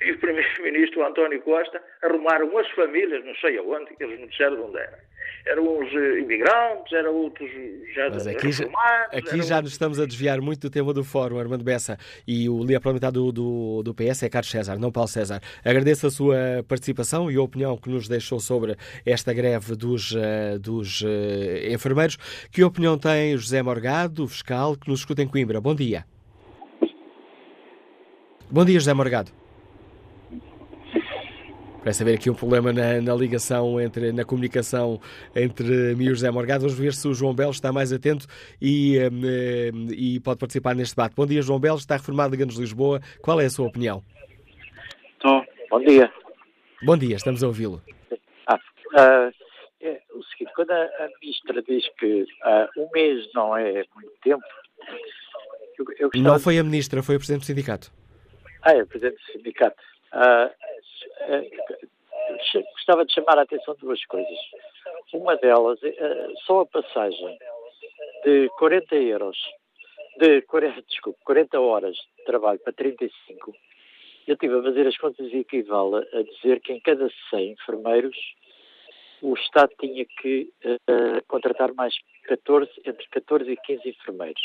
e o Primeiro-Ministro António Costa arrumaram as famílias, não sei aonde, que eles não disseram de onde era. Eram uns eh, imigrantes, eram outros já Mas aqui, já, aqui já nos estamos a desviar muito do tema do fórum, Armando Bessa, e o líder parlamentar do, do, do PS é Carlos César, não Paulo César. Agradeço a sua participação e a opinião que nos deixou sobre esta greve dos, uh, dos uh, enfermeiros. Que opinião tem José Morgado, fiscal, que nos escuta em Coimbra? Bom dia. Bom dia, José Morgado. Parece haver aqui um problema na, na, ligação, entre, na comunicação entre mim e o José Morgado. Vamos ver se o João Belo está mais atento e, um, e pode participar neste debate. Bom dia, João Belo, está reformado de Ganos Lisboa. Qual é a sua opinião? Estou. Bom dia. Bom dia, estamos a ouvi-lo. Ah, uh, é o seguinte, quando a, a ministra diz que uh, um mês não é muito tempo... Eu, eu gostava... Não foi a ministra, foi o Presidente do Sindicato. Ah, é o Presidente do Sindicato. Uh, gostava de chamar a atenção de duas coisas. Uma delas, é só a passagem de 40 euros, de 40, desculpe, 40 horas de trabalho para 35, eu estive a fazer as contas e equivale a dizer que em cada 100 enfermeiros o Estado tinha que uh, contratar mais 14, entre 14 e 15 enfermeiros.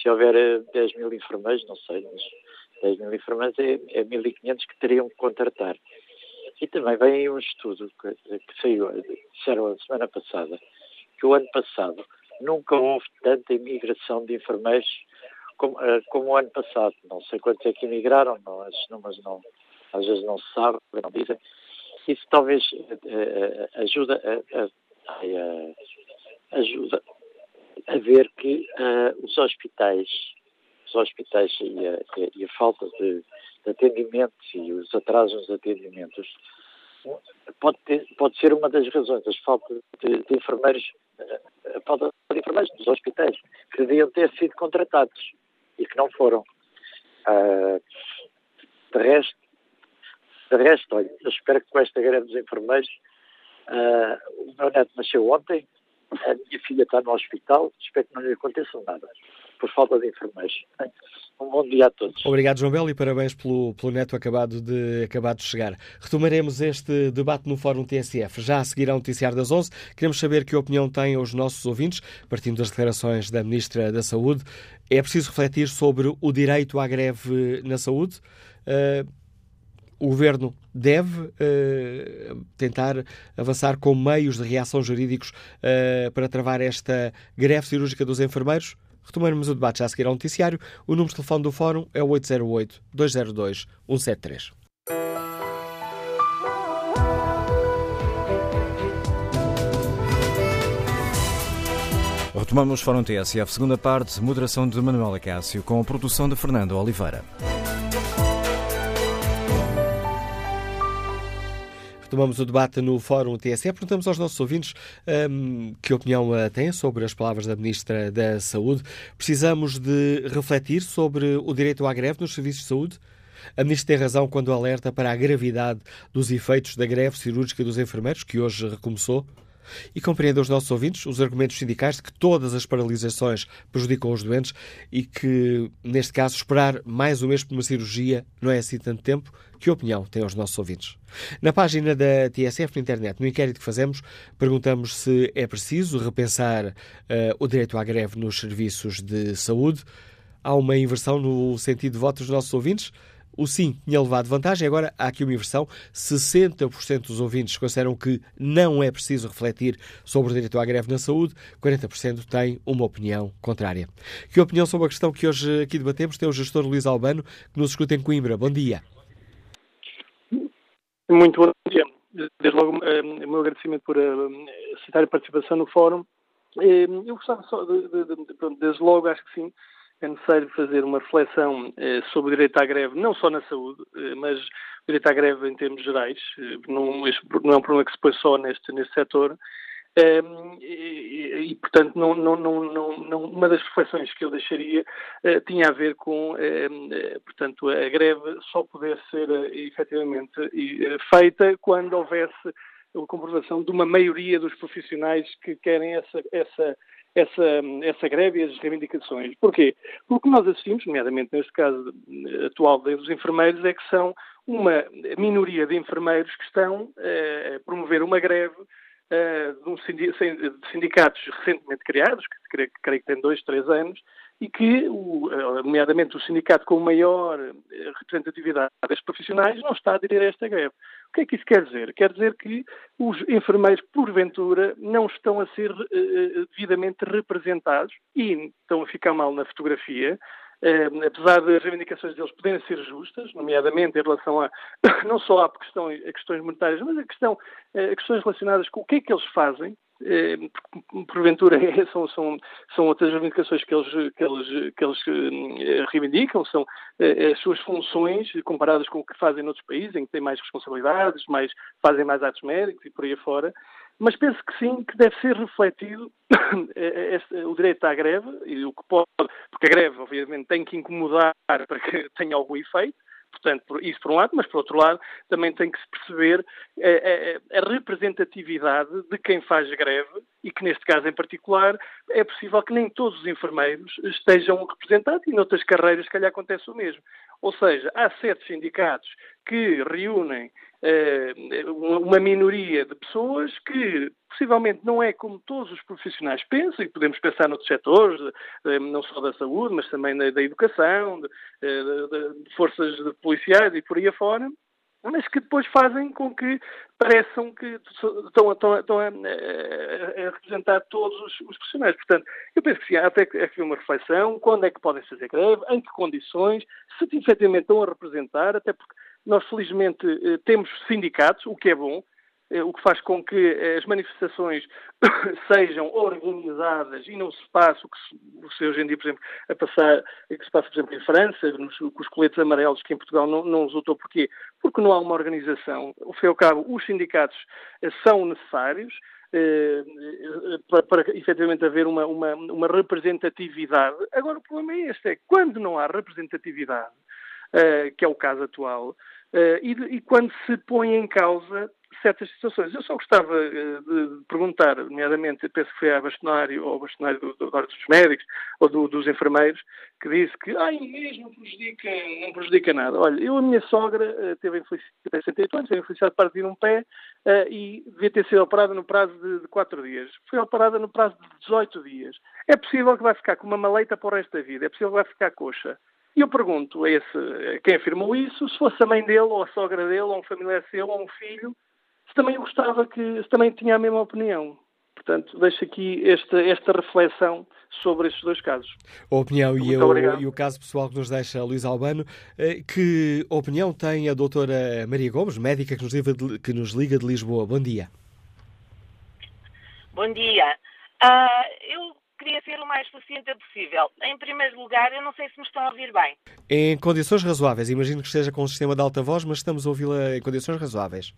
Se houver 10 mil enfermeiros, não sei, mas 10 mil enfermeiros é, é 1.500 que teriam que contratar. E também vem um estudo que, que saiu, disseram a semana passada, que o ano passado nunca houve tanta imigração de enfermeiros como, eh, como o ano passado. Não sei quantos é que imigraram, não, esses números não, às vezes não se sabe, não dizem. Isso talvez uh, ajuda a, a, a, ajuda a ver que uh, os hospitais os hospitais e a, e a falta de, de atendimentos e os atrasos nos atendimentos pode, ter, pode ser uma das razões, a falta de, de enfermeiros, a falta de enfermeiros nos hospitais, que deviam ter sido contratados e que não foram. Uh, de resto, de resto, olha, eu espero que com esta greve dos enfermeiros, uh, o meu neto nasceu ontem, a minha filha está no hospital, espero que não lhe aconteça nada por falta de enfermeiros. Um bom dia a todos. Obrigado, João Belo, e parabéns pelo, pelo neto acabado de, acabado de chegar. Retomaremos este debate no Fórum TSF. Já a seguir ao noticiário das 11, queremos saber que opinião têm os nossos ouvintes, partindo das declarações da Ministra da Saúde. É preciso refletir sobre o direito à greve na saúde? Uh, o Governo deve uh, tentar avançar com meios de reação jurídicos uh, para travar esta greve cirúrgica dos enfermeiros? Retomaremos o debate já a seguir ao noticiário. O número de telefone do Fórum é o 808-202-173. Retomamos Fórum TSF, segunda parte, moderação de Manuel Acácio, com a produção de Fernando Oliveira. Retomamos o debate no Fórum TSE. Perguntamos aos nossos ouvintes um, que opinião uh, têm sobre as palavras da Ministra da Saúde. Precisamos de refletir sobre o direito à greve nos serviços de saúde? A Ministra tem razão quando alerta para a gravidade dos efeitos da greve cirúrgica dos enfermeiros, que hoje recomeçou? E compreenda os nossos ouvintes os argumentos sindicais de que todas as paralisações prejudicam os doentes e que, neste caso, esperar mais um mês por uma cirurgia não é assim tanto tempo? Que opinião têm os nossos ouvintes? Na página da TSF na internet, no inquérito que fazemos, perguntamos se é preciso repensar uh, o direito à greve nos serviços de saúde. Há uma inversão no sentido de voto dos nossos ouvintes. O sim tinha levado vantagem, agora há aqui uma inversão. 60% dos ouvintes consideram que não é preciso refletir sobre o direito à greve na saúde, 40% têm uma opinião contrária. Que opinião sobre a questão que hoje aqui debatemos tem o gestor Luís Albano, que nos escuta em Coimbra. Bom dia. Muito bom dia. Desde logo, o meu agradecimento por aceitar a participação no fórum. Eu gostava só de, de, de, desde logo, acho que sim, é necessário fazer uma reflexão eh, sobre o direito à greve, não só na saúde, eh, mas o direito à greve em termos gerais. Eh, não, é um problema que se põe só neste, neste setor. Um, e, portanto, não, não, não, uma das reflexões que eu deixaria tinha a ver com, uh, portanto, a greve só poder ser efetivamente feita quando houvesse a comprovação de uma maioria dos profissionais que querem essa, essa essa, essa greve e as reivindicações. Porquê? Porque nós assistimos, nomeadamente neste caso atual dos enfermeiros, é que são uma minoria de enfermeiros que estão eh, a promover uma greve uh, de sindicatos recentemente criados, que creio que têm dois, três anos, e que, eh, nomeadamente, o sindicato com maior eh, representatividade dos profissionais não está a aderir a esta greve. O que é que isso quer dizer? Quer dizer que os enfermeiros, porventura, não estão a ser uh, devidamente representados e estão a ficar mal na fotografia, apesar das reivindicações deles poderem ser justas, nomeadamente em relação a não só a, questão, a questões monetárias, mas a, questão, a questões relacionadas com o que é que eles fazem, eh, porventura são, são, são outras reivindicações que eles, que eles, que eles eh, reivindicam, são eh, as suas funções comparadas com o que fazem noutros países, em que têm mais responsabilidades, mais, fazem mais atos médicos e por aí fora. Mas penso que sim, que deve ser refletido o direito à greve, e o que pode, porque a greve, obviamente, tem que incomodar para que tenha algum efeito, Portanto, isso por um lado, mas por outro lado também tem que se perceber a, eh, a, eh, eh, a, representatividade de quem faz greve e que neste caso em particular é possível que nem todos os enfermeiros estejam representados e noutras carreiras se calhar acontece o mesmo. Ou seja, há certos sindicatos que reúnem uh, uma minoria de pessoas que possivelmente não é como todos os profissionais pensam, e podemos pensar noutros setores, uh, não só da saúde, mas também da, da educação, de, uh, de, forças policiais e por aí afora, mas que depois fazem com que pareçam que estão, estão, estão a, a, a, representar todos os, os, profissionais. Portanto, eu penso que sim, há até que haver uma reflexão, quando é que podem fazer greve, em que condições, se efetivamente estão a representar, até porque nós felizmente eh, temos sindicatos, o que é bom, o que faz com que eh, as manifestações sejam organizadas e não se passe o que se, hoje em dia, por exemplo, a passar, que se passa, por exemplo, em França, nos, com os coletes amarelos, que em Portugal não, não resultou. Porquê? Porque não há uma organização. Ao fim e ao cabo, os sindicatos eh, são necessários, eh, para, para efetivamente haver uma, uma, uma, representatividade. Agora, o problema é este, é quando não há representatividade, eh, que é o caso atual, eh, e, e, quando se põe em causa certas situações. Eu só gostava uh, de perguntar, nomeadamente, penso que foi a bastonário ou ao bastonário do, do, dos médicos ou do, dos enfermeiros, que disse que inglês não prejudica, não prejudica nada. Olha, eu, a minha sogra, uh, teve infelicidade, 68 anos, teve infelicidade de partir um pé uh, e devia ter sido operada no prazo de, de 4 dias. Foi operada no prazo de 18 dias. É possível que vai ficar com uma maleita para o resto da vida, é possível que vai ficar coxa. E eu pergunto a, esse, a quem afirmou isso, se fosse a mãe dele, ou a sogra dele, ou um familiar seu, ou um filho, também gostava que, se também tinha a mesma opinião. Portanto, deixo aqui esta, esta reflexão sobre estes dois casos. A opinião e, o, e o caso pessoal que nos deixa Luís Albano. Eh, que opinião tem a doutora Maria Gomes, médica que nos, liga de, que nos liga de Lisboa? Bom dia. Bom dia. Uh, eu queria ser o mais sucinta possível. Em primeiro lugar, eu não sei se me estão a ouvir bem. Em condições razoáveis. Imagino que esteja com um sistema de alta voz, mas estamos a ouvi-la em condições razoáveis.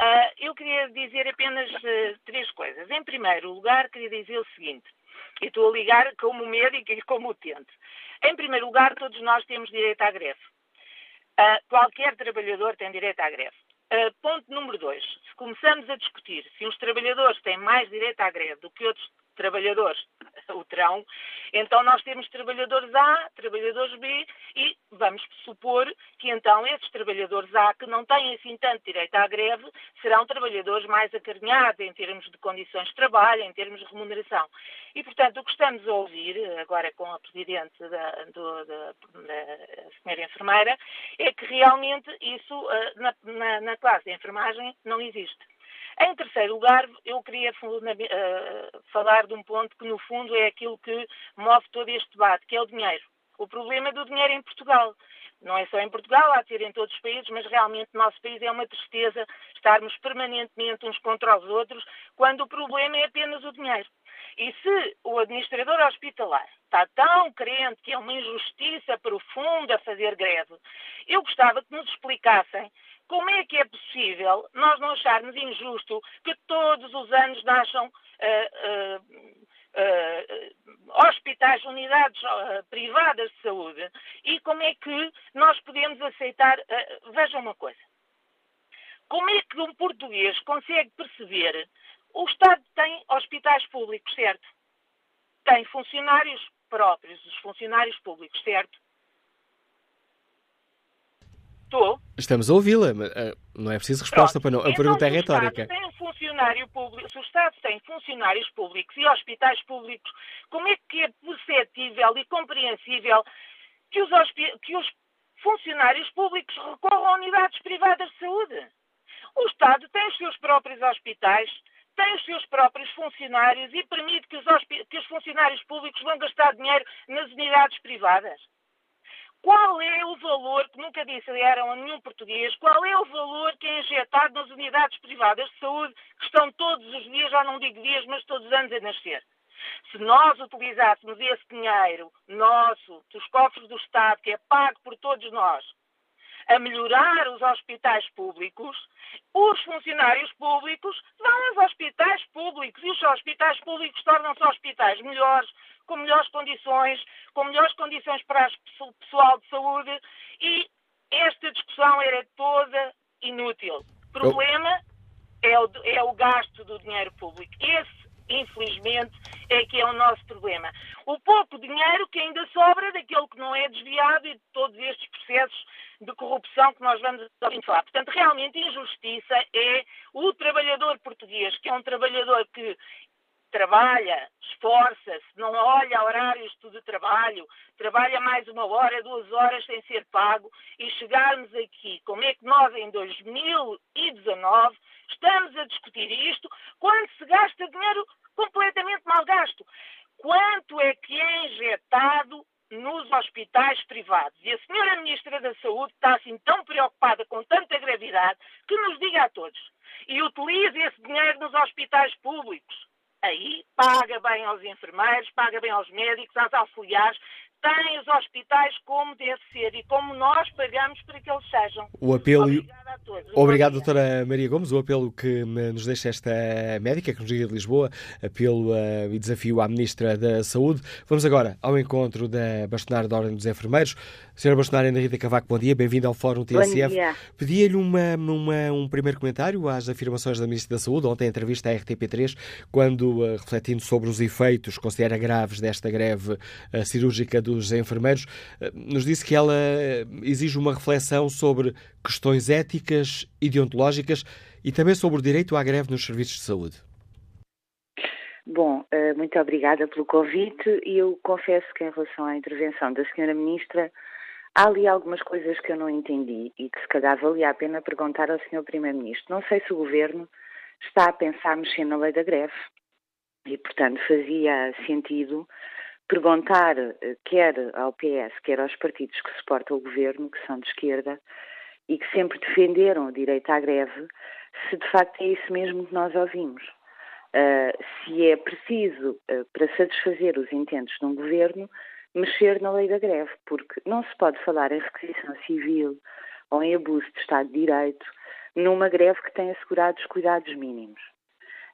Uh, eu queria dizer apenas uh, três coisas. Em primeiro lugar, queria dizer o seguinte, e estou a ligar como médico e como utente. Em primeiro lugar, todos nós temos direito à greve. Uh, qualquer trabalhador tem direito à greve. ponto número dois. Se começamos a discutir se uns trabalhadores têm mais direito à greve do que outros trabalhadores o terão, então nós temos trabalhadores A, trabalhadores B e vamos supor que então esses trabalhadores A que não têm assim tanto direito à greve serão trabalhadores mais acarinhados em termos de condições de trabalho, em termos de remuneração. E, portanto, o que estamos a ouvir, agora com a Presidente da, do, da, da senhora enfermeira, é que realmente isso eh, na, na, na classe de enfermagem não existe. Em terceiro lugar, eu queria uh, falar de um ponto que, no fundo, é aquilo que move todo este debate, que é o dinheiro. O problema do dinheiro em Portugal. não é só em Portugal, há de ser em todos os países, mas realmente o nosso país é uma tristeza estarmos permanentemente uns contra os outros, quando o problema é apenas o dinheiro. E se o administrador hospitalar está tão crente que é uma injustiça profunda fazer greve, eu gostava que nos explicassem como é que é possível nós não acharmos injusto que todos os anos nasçam uh, uh, uh, hospitais, unidades privadas de saúde e como é que nós podemos aceitar. vejam uma coisa. Como é que um português consegue perceber o Estado tem hospitais públicos, certo? Tem funcionários próprios, os funcionários públicos, certo? Estou? Estamos a ouvi-la, eh, não é preciso resposta para não. A então, pergunta é retórica. Tem um funcionário público, se o Estado tem funcionários públicos e hospitais públicos, como é que é perceptível e compreensível que os, que os funcionários públicos recorram a unidades privadas de saúde? O Estado tem os seus próprios hospitais, tem os seus próprios funcionários e permite que os, que os funcionários públicos vão gastar dinheiro nas unidades privadas. Qual é o valor, que nunca disseram a nenhum português, qual é o valor que é injetado nas unidades privadas de saúde, que estão todos os dias, já não digo dias, mas todos os anos a nascer? Se nós utilizássemos esse dinheiro nosso, dos cofres do Estado, que é pago por todos nós, a melhorar os hospitais públicos, os funcionários públicos vão aos hospitais públicos e os hospitais públicos tornam-se hospitais melhores, com melhores condições, com melhores condições para o pessoal de saúde e esta discussão era toda inútil. O problema é o, é o gasto do dinheiro público. Esse infelizmente, é que é o nosso problema. O pouco dinheiro que ainda sobra daquele que não é desviado e de todos estes processos de corrupção que nós vamos falar. Portanto, realmente, injustiça é o trabalhador português, que é um trabalhador que trabalha, esforça-se, não olha horários de trabalho, trabalha mais uma hora, duas horas sem ser pago e chegarmos aqui, como é que nós em 2019 estamos a discutir isto quando se gasta dinheiro completamente mal gasto. Quanto é que é injetado nos hospitais privados? E a senhora Ministra da Saúde está assim tão preocupada com tanta gravidade que nos diga a todos e utilize esse dinheiro nos hospitais públicos. Aí paga bem aos enfermeiros, paga bem aos médicos, aos auxiliares, tem os hospitais como deve ser e como nós pagamos para que eles sejam. O apelo. Obrigada a todos. Obrigado, doutora Maria Gomes. O apelo que nos deixa esta médica que nos liga de Lisboa, apelo uh, e desafio à Ministra da Saúde. Vamos agora ao encontro da bastonária da Ordem dos Enfermeiros. Senhora bastonária Ana Rita Cavaco, bom dia, bem-vinda ao Fórum TSF. Pedia-lhe uma, uma, um primeiro comentário às afirmações da Ministra da Saúde, ontem em entrevista à RTP3, quando, uh, refletindo sobre os efeitos, considera graves desta greve uh, cirúrgica dos enfermeiros, nos disse que ela exige uma reflexão sobre questões éticas e e também sobre o direito à greve nos serviços de saúde. Bom, eh, muito obrigada pelo convite e eu confesso que em relação à intervenção da Senhora Ministra há ali algumas coisas que eu não entendi e que se calhar valia a pena perguntar ao Senhor Primeiro-Ministro. Não sei se o Governo está a pensar mexer na lei da greve e, portanto, fazia sentido perguntar eh, quer ao PS, quer aos partidos que suportam o Governo, que são de esquerda, e que sempre defenderam o direito à greve, se de facto é isso mesmo que nós ouvimos. Uh, se é preciso, uh, para satisfazer os intentos de um governo, mexer na lei da greve, porque não se pode falar em requisição civil ou em abuso de Estado de Direito numa greve que tem assegurado os cuidados mínimos.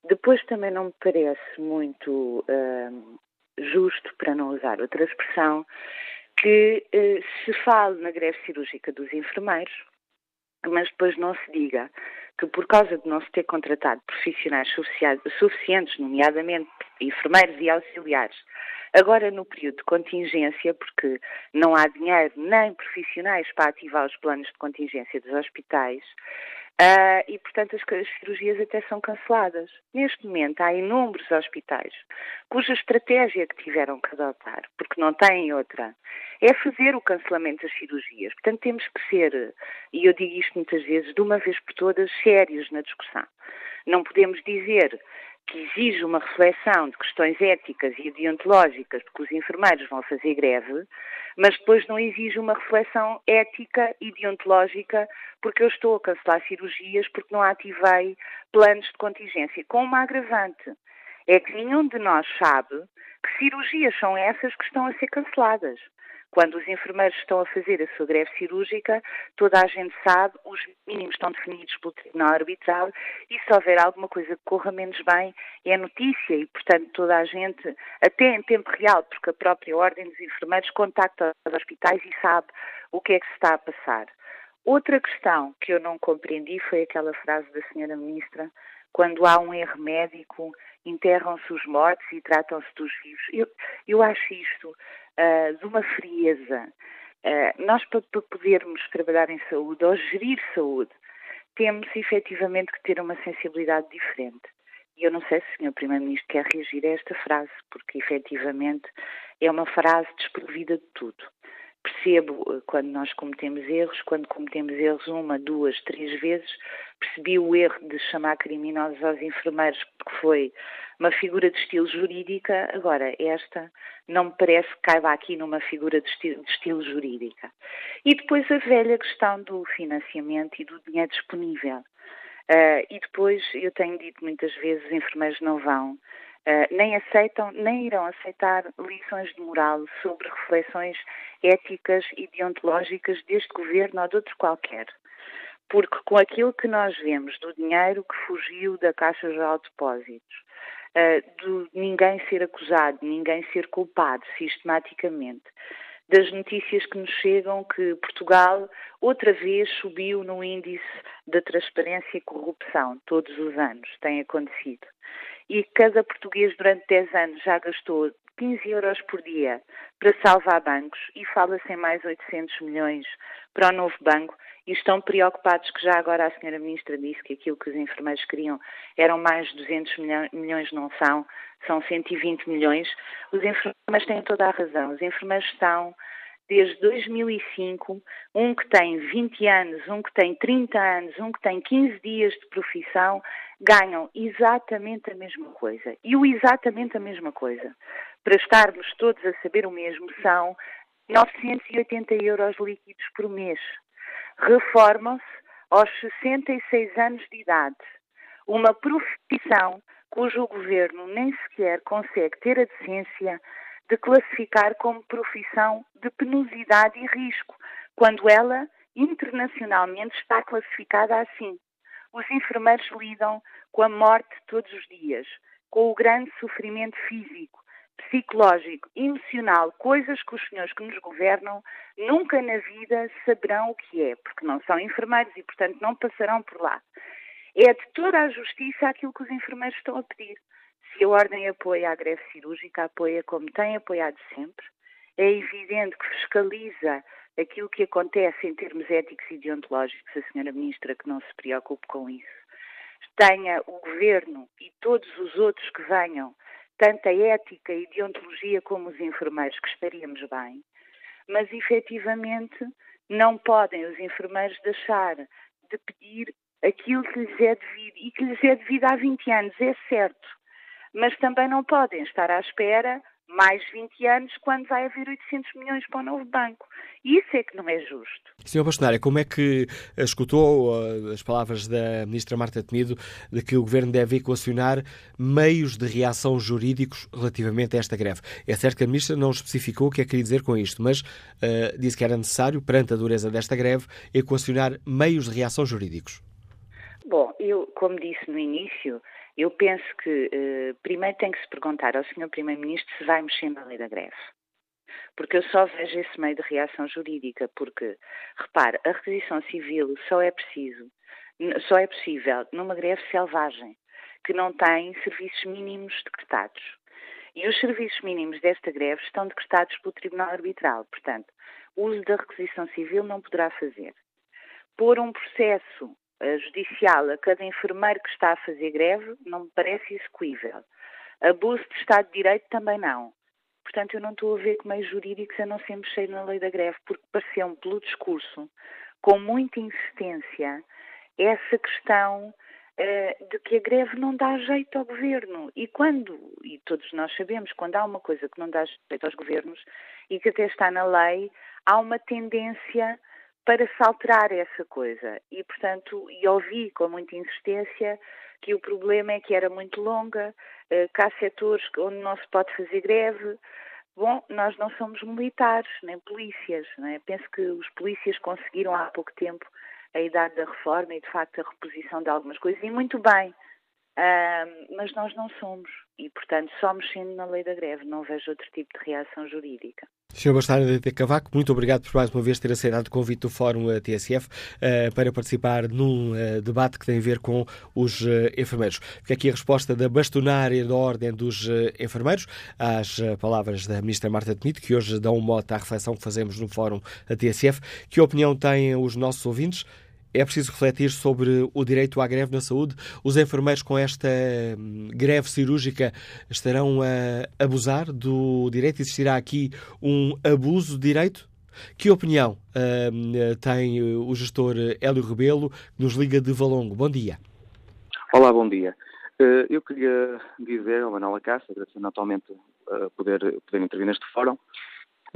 Depois também não me parece muito uh, justo, para não usar outra expressão, que se fale na greve cirúrgica dos enfermeiros, mas depois não se diga que por causa de não se ter contratado profissionais suficientes, nomeadamente enfermeiros e auxiliares, agora no período de contingência, porque não há dinheiro nem profissionais para ativar os planos de contingência dos hospitais, Uh, e, portanto, as, as, cirurgias até são canceladas. Neste momento, há inúmeros hospitais cuja estratégia que tiveram que adotar, porque não têm outra, é fazer o cancelamento das cirurgias. Portanto, temos que ser, e eu digo isto muitas vezes, de uma vez por todas, sérios na discussão. Não podemos dizer que exige uma reflexão de questões éticas e deontológicas de que os enfermeiros vão fazer greve, mas depois não exige uma reflexão ética e deontológica porque eu estou a cancelar cirurgias porque não ativei planos de contingência, com uma agravante. É que nenhum de nós sabe que cirurgias são essas que estão a ser canceladas. Quando os enfermeiros estão a fazer a sua greve cirúrgica, toda a gente sabe, os mínimos estão definidos pelo Tribunal Arbitral e se houver alguma coisa que corra menos bem, é notícia e, portanto, toda a gente, até em tempo real, porque a própria Ordem dos Enfermeiros contacta os hospitais e sabe o que é que se está a passar. Outra questão que eu não compreendi foi aquela frase da Senhora Ministra, quando há um erro médico, enterram-se os mortos e tratam-se dos vivos. Eu, eu acho isto uh, de uma frieza. Uh, nós, para, para podermos trabalhar em saúde ou gerir saúde, temos efetivamente que ter uma sensibilidade diferente. E eu não sei se o Sr. Primeiro-Ministro quer reagir a esta frase, porque efetivamente é uma frase desprovida de tudo. Percebo eh, quando nós cometemos erros, quando cometemos erros uma, duas, três vezes, percebi o erro de chamar criminosos aos enfermeiros, porque foi uma figura de estilo jurídica, agora esta não me parece que caiba aqui numa figura de estilo, de estilo jurídica. E depois a velha questão do financiamento e do dinheiro disponível. Uh, e depois, eu tenho dito muitas vezes, os enfermeiros não vão, uh, nem aceitam, nem irão aceitar lições de moral sobre reflexões éticas e deontológicas deste governo ou de outro qualquer. Porque com aquilo que nós vemos do dinheiro que fugiu da Caixa Geral de Depósitos, uh, de ninguém ser acusado, ninguém ser culpado sistematicamente, das notícias que nos chegam que Portugal outra vez subiu no índice da transparência e corrupção, todos os anos tem acontecido. E cada português durante 10 anos já gastou 15 euros por dia para salvar bancos e fala-se em mais 800 milhões para o novo banco e estão preocupados que já agora a senhora ministra disse que aquilo que os enfermeiros queriam eram mais de 200 milhões, não são, são 120 milhões. Os enfermeiros têm toda a razão. Os enfermeiros estão desde 2005, um que tem 20 anos, um que tem 30 anos, um que tem 15 dias de profissão, ganham exatamente a mesma coisa. E o exatamente a mesma coisa, para estarmos todos a saber o mesmo, são 980 euros líquidos por mês. Reformam-se aos 66 anos de idade. Uma profissão cujo governo nem sequer consegue ter a decência de classificar como profissão de penosidade e risco, quando ela internacionalmente está classificada assim. Os enfermeiros lidam com a morte todos os dias, com o grande sofrimento físico, psicológico, emocional, coisas que os senhores que nos governam nunca na vida saberão o que é, porque não são enfermeiros e, portanto, não passarão por lá. É de toda a justiça aquilo que os enfermeiros estão a pedir. Se a Ordem apoia a greve cirúrgica, apoia como tem apoiado sempre. É evidente que fiscaliza aquilo que acontece em termos éticos e deontológicos, a senhora Ministra que não se preocupe com isso. Tenha o Governo e todos os outros que venham tanta ética e deontologia como os enfermeiros, que estaríamos bem, mas efetivamente não podem os enfermeiros deixar de pedir aquilo que lhes é devido e que lhes é devido há 20 anos, é certo, mas também não podem estar à espera mais 20 anos quando vai haver 800 milhões para o novo banco. Isso é que não é justo. Senhor Bastonária, como é que escutou uh, as palavras da Ministra Marta Temido de que o Governo deve equacionar meios de reação jurídicos relativamente a esta greve? É certo que a Ministra não especificou o que é que queria dizer com isto, mas uh, disse que era necessário, perante a dureza desta greve, equacionar meios de reação jurídicos. Bom, eu, como disse no início, eu penso que eh, primeiro tem que se perguntar ao Sr. Primeiro-Ministro se vai mexer na lei da greve. Porque eu só vejo esse meio de reação jurídica, porque, repare, a requisição civil só é preciso, só é possível numa greve selvagem, que não tem serviços mínimos decretados. E os serviços mínimos desta greve estão decretados pelo Tribunal Arbitral, portanto, o uso da requisição civil não poderá fazer. Por um processo judicial a cada enfermeiro que está a fazer greve não me parece execuível. Abuso de Estado de Direito também não. Portanto, eu não estou a ver que meios jurídicos a não ser mexer na lei da greve, porque pareceu-me, pelo discurso, com muita insistência, essa questão uh, de que a greve não dá jeito ao governo. E quando, e todos nós sabemos, quando há uma coisa que não dá jeito aos governos e que até está na lei, há uma tendência para se alterar essa coisa. E, portanto, e ouvi com muita insistência que o problema é que era muito longa, uh, que há setores onde não se pode fazer greve. Bom, nós não somos militares, nem polícias. É? Penso que os polícias conseguiram há pouco tempo a idade da reforma e, de facto, a reposição de algumas coisas, e muito bem. Mas nós não somos. E, portanto, só mexendo na lei da greve, não vejo outro tipo de reação jurídica. Sr. Bastardo de Cavaco, muito obrigado por mais uma vez ter aceitado o convite do Fórum eh, TSF uh, para participar num uh, debate que tem a ver com os uh, enfermeiros. Fica aqui a resposta da bastonária da Ordem dos Enfermeiros às palavras da Ministra Marta Tenido, que hoje dão um mote à reflexão que fazemos no Fórum TSF. Que opinião têm os nossos ouvintes? É preciso refletir sobre o direito à greve na saúde. Os enfermeiros, com esta hum, greve cirúrgica, estarão a abusar do direito? Existirá aqui um abuso de direito? Que opinião uh, tem o gestor Hélio Rebelo, que nos liga de Valongo? Bom dia. Olá, bom dia. Uh, eu queria dizer ao Manuel Acácio, agradecendo atualmente uh, poder, poder intervir neste fórum,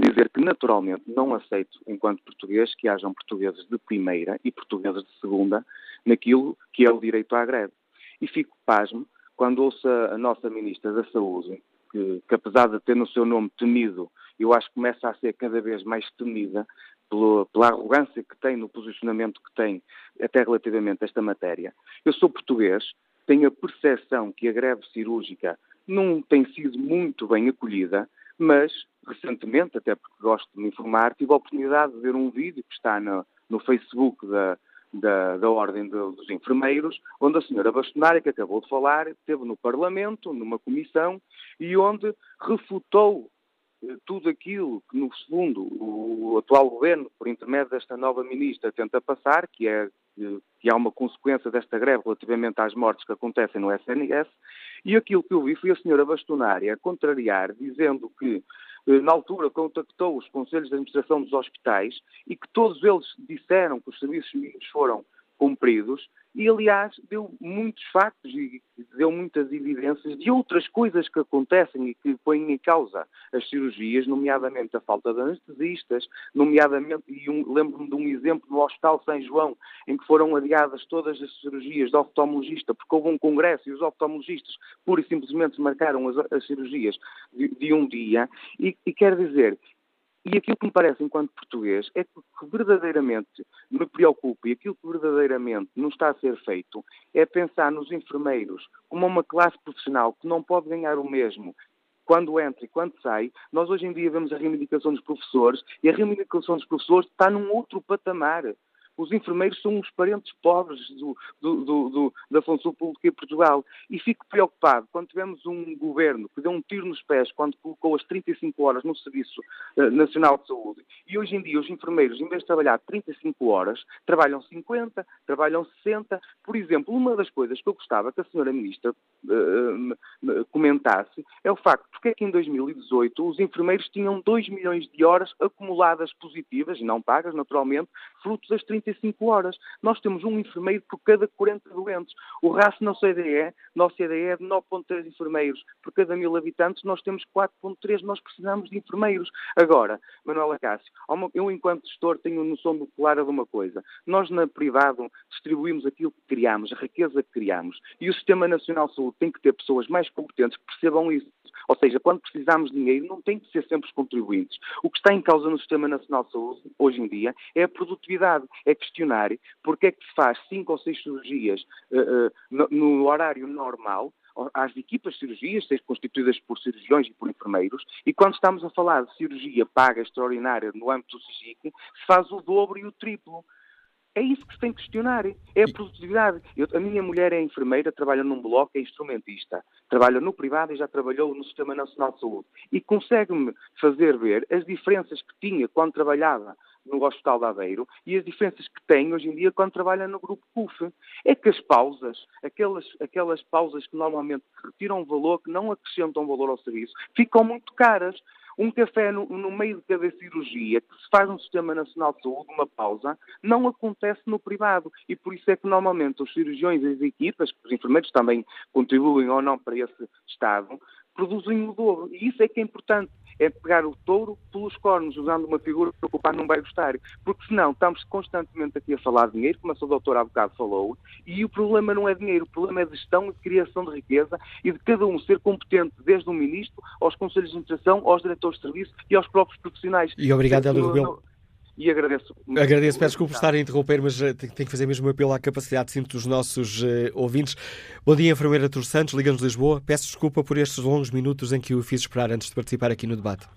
dizer que naturalmente não aceito, enquanto português, que hajam portugueses de primeira e portugueses de segunda naquilo que é o direito à greve. E fico pasmo quando ouço a nossa Ministra da Saúde, que, que apesar de ter no seu nome temido, eu acho que começa a ser cada vez mais temida pela, pela arrogância que tem no posicionamento que tem até relativamente a esta matéria. Eu sou português, tenho a percepção que a greve cirúrgica não tem sido muito bem acolhida, mas recentemente, até porque gosto de me informar, tive a oportunidade de ver um vídeo que está no, no Facebook da, da, da Ordem de, dos Enfermeiros, onde a senhora bastonária, que acabou de falar, esteve no Parlamento, numa comissão, e onde refutou tudo aquilo que, no segundo, o atual governo, por intermédio desta nova ministra, tenta passar, que é que há uma consequência desta greve relativamente às mortes que acontecem no SNS, e aquilo que eu vi foi a senhora bastonária contrariar, dizendo que eh, na altura contactou os conselhos de administração dos hospitais e que todos eles disseram que os serviços mínimos foram cumpridos e, aliás, deu muitos factos e deu muitas evidências de outras coisas que acontecem e que põem em causa as cirurgias, nomeadamente a falta de anestesistas, nomeadamente, e um, lembro-me de um exemplo no Hospital São João, em que foram adiadas todas as cirurgias de oftalmologista, porque houve um congresso e os oftalmologistas pura e simplesmente marcaram as, as cirurgias de, de, um dia, e, e quer dizer, e aquilo que me parece, enquanto português, é que o que verdadeiramente me preocupa e aquilo que verdadeiramente não está a ser feito é pensar nos enfermeiros como uma classe profissional que não pode ganhar o mesmo quando entra e quando sai. Nós hoje em dia vemos a reivindicação dos professores e a reivindicação dos professores está num outro patamar os enfermeiros são os parentes pobres do, do, do, da função pública em Portugal. E fico preocupado quando tivemos um governo que deu um tiro nos pés quando colocou as 35 horas no Serviço uh, Nacional de Saúde. E hoje em dia os enfermeiros, em vez de trabalhar 35 horas, trabalham 50, trabalham 60. Por exemplo, uma das coisas que eu gostava que a senhora Ministra uh, comentasse é o facto de é que em 2018 os enfermeiros tinham 2 milhões de horas acumuladas positivas, não pagas naturalmente, fruto das 35 35 horas. Nós temos um enfermeiro por cada 40 doentes. O RAS na CDE, nosso CDE é de 9,3 enfermeiros. Por cada mil habitantes nós temos 4,3. Nós precisamos de enfermeiros. Agora, Manuela Cássio, eu enquanto gestor tenho noção do clara de uma coisa. Nós na privado distribuímos aquilo que criamos, a riqueza que criamos. E o Sistema Nacional de Saúde tem que ter pessoas mais competentes que percebam isso. Ou seja, quando precisamos de dinheiro, não tem que ser sempre os contribuintes. O que está em causa no Sistema Nacional de Saúde, hoje em dia, é a produtividade. É questionar porque é que se faz cinco ou seis cirurgias uh, uh, no, no horário normal, às equipas de cirurgias, sejam constituídas por cirurgiões e por enfermeiros, e quando estamos a falar de cirurgia paga extraordinária no âmbito do SIGIC, se faz o dobro e o triplo. É isso que se tem que questionar, é a produtividade. Eu, a minha mulher é enfermeira, trabalha num bloco, é instrumentista, trabalha no privado e já trabalhou no Sistema Nacional de Saúde. E consegue-me fazer ver as diferenças que tinha quando trabalhava no Hospital de Aveiro e as diferenças que tem hoje em dia quando trabalha no grupo CUF. É que as pausas, aquelas, aquelas pausas que normalmente retiram valor, que não acrescentam valor ao serviço, ficam muito caras. Um café no, no, meio de cada cirurgia, que se faz no Sistema Nacional de Saúde, uma pausa, não acontece no privado. E por isso é que normalmente os cirurgiões e as equipas, os enfermeiros também contribuem ou não para esse estado, produzem o dobro. E isso é que é importante é pegar o touro pelos cornos, usando uma figura que o pai não vai gostar. Porque senão estamos constantemente aqui a falar de dinheiro, como a sua doutora há bocado falou, e o problema não é dinheiro, o problema é de gestão e de criação de riqueza e de cada um ser competente, desde o ministro, aos conselhos de administração, aos diretores de serviço e aos próprios profissionais. E obrigado, Hélio Rebelo e agradeço. Agradeço, peço desculpa por estar a interromper, mas uh, tenho que fazer mesmo um apelo à capacidade de cinto dos nossos uh, ouvintes. Bom dia, enfermeira Tur Santos, Liga-nos de Lisboa. Peço desculpa por estes longos minutos em que o fiz esperar antes de participar aqui no debate.